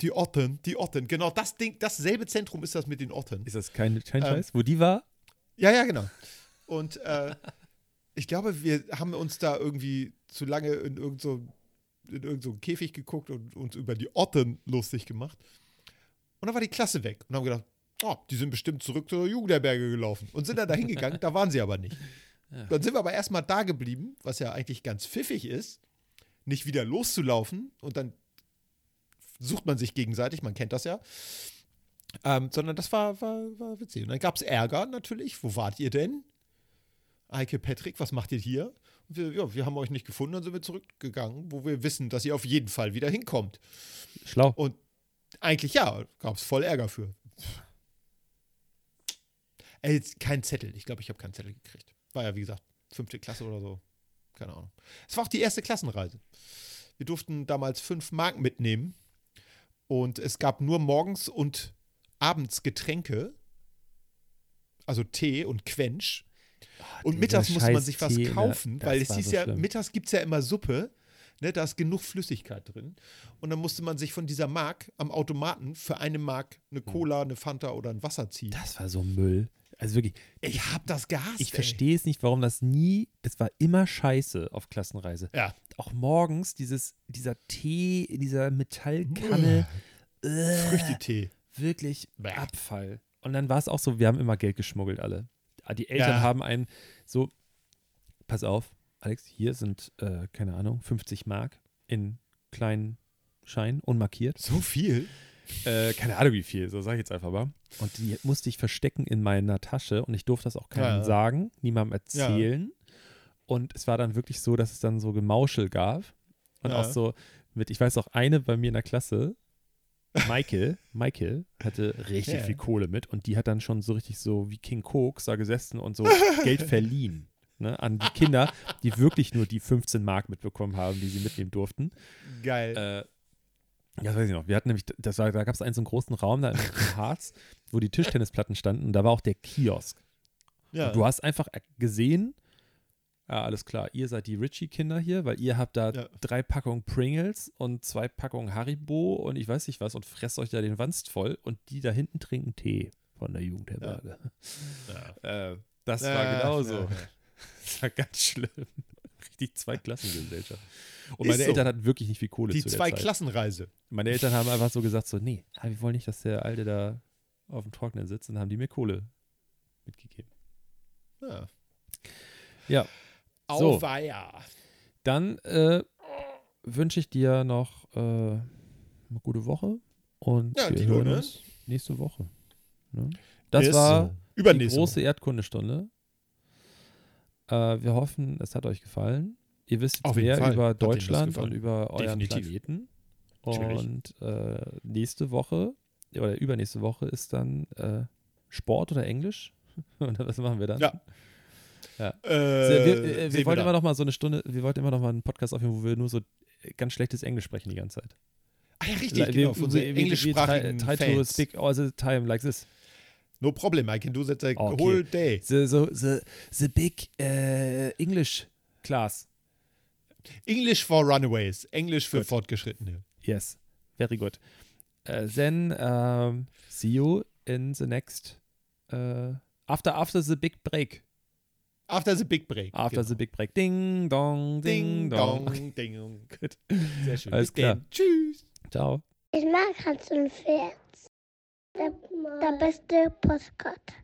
Die Otten, die Otten, genau das Ding, dasselbe Zentrum ist das mit den Otten. Ist das kein, kein Ähm, Scheiß? Wo die war? Ja, ja, genau. Und äh, ich glaube, wir haben uns da irgendwie zu lange in irgendeinem so, in irgend so Käfig geguckt und uns über die Otten lustig gemacht. Und dann war die Klasse weg und haben gedacht, oh, die sind bestimmt zurück zur Jugendherberge gelaufen und sind dann da hingegangen, da waren sie aber nicht. Dann sind wir aber erstmal da geblieben, was ja eigentlich ganz pfiffig ist, nicht wieder loszulaufen und dann sucht man sich gegenseitig, man kennt das ja. Ähm, sondern das war, war, war witzig. Und dann gab es Ärger natürlich. Wo wart ihr denn? Eike, Patrick, was macht ihr hier? Und wir, ja, wir haben euch nicht gefunden, dann sind wir zurückgegangen, wo wir wissen, dass ihr auf jeden Fall wieder hinkommt. Schlau. Und eigentlich ja, gab es voll Ärger für. Ey, jetzt kein Zettel. Ich glaube, ich habe keinen Zettel gekriegt. War ja, wie gesagt, fünfte Klasse oder so. Keine Ahnung. Es war auch die erste Klassenreise. Wir durften damals fünf Mark mitnehmen. Und es gab nur morgens und abends Getränke. Also Tee und Quench. Und dieser mittags musste man sich was Tee, ne? kaufen, Das weil es hieß so ja, schlimm. mittags gibt es ja immer Suppe. Ne, da ist genug Flüssigkeit drin. Und dann musste man sich von dieser Mark am Automaten für eine Mark eine Hm. Cola, eine Fanta oder ein Wasser ziehen. Das war so Müll. Also wirklich, ich hab das gehasst. ich verstehe es nicht, warum das nie, das war immer scheiße auf Klassenreise. Ja. Auch morgens dieses, dieser Tee in dieser Metallkanne. äh, Früchtetee. wirklich Bäh. Abfall. Und dann war es auch so, wir haben immer Geld geschmuggelt alle. Ah, Die Eltern Ja. haben einen so, pass auf, Alex, hier sind, äh, keine Ahnung, 50 Mark in kleinen Scheinen, unmarkiert. So viel? Äh, keine Ahnung wie viel, so sage ich jetzt einfach mal. Und die musste ich verstecken in meiner Tasche und ich durfte das auch keinem Ja. sagen, niemandem erzählen. Und es war dann wirklich so, dass es dann so Gemauschel gab. Und Ja. auch so mit, ich weiß auch, eine bei mir in der Klasse, Michael, [laughs] Michael hatte richtig Ja. viel Kohle mit und die hat dann schon so richtig so wie King Koks da gesessen und so [laughs] Geld verliehen. Ne, an die Kinder, die wirklich nur die 15 Mark mitbekommen haben, die sie mitnehmen durften. Geil. Äh, ja, das weiß ich noch. Wir hatten nämlich, das war, da gab es einen so einen großen Raum da im Harz, wo die Tischtennisplatten standen und da war auch der Kiosk. ja. Und du hast einfach gesehen, ja, alles klar, ihr seid die Richie-Kinder hier, weil ihr habt da Ja. drei Packungen Pringles und zwei Packungen Haribo und ich weiß nicht was und fresst euch da den Wanst voll und die da hinten trinken Tee von der Jugendherberge. [laughs] Äh, das war Ja, genauso. ja, ja. [laughs] Das war ganz schlimm. Richtig Zweiklassengesellschaft. Und meine so. Eltern hatten wirklich nicht viel Kohle Die zu der zwei Zeit. Klassenreise. Meine Eltern haben einfach so gesagt, so, nee, ah, wir wollen nicht, dass der Alte da auf dem Trockenen sitzt und haben die mir Kohle mitgegeben. Ja. Ja. So. Auweia. Dann äh, wünsche ich dir noch äh, eine gute Woche und Ja, wir hören ne? uns nächste Woche. Ne? Das Ist war so. die Übernächste große. Erdkundestunde. Äh, wir hoffen, es hat euch gefallen. Ihr wisst jetzt mehr Fall über Deutschland und über euren Definitiv. Planeten. Und äh, nächste Woche oder übernächste Woche ist dann äh, Sport oder Englisch? [laughs] oder was machen wir dann? Ja. Ja. Äh, wir, wir, äh, sehen wir wollten immer noch mal so eine Stunde, wir wollten immer noch mal einen Podcast aufnehmen, wo wir nur so ganz schlechtes Englisch sprechen die ganze Zeit. Ah, ja, richtig, wir, genau. Wir, wir, wir englischsprachigen try, try to Fans. speak all the time like this. No problem, I can do that the Okay. whole day. The, the, the, the big äh, English class. English for Runaways. Englisch für Gut. Fortgeschrittene. Yes, very good. Uh, then um, see you in the next uh, after after the big break. After the big break. After genau. the big break. Ding dong, ding, Ding, dong. dong, ding, dong. [laughs] Gut. Sehr schön. Alles Bis klar. Tschüss. Ciao. Ich mag Hans und Pferd. Der, der beste Postkarte.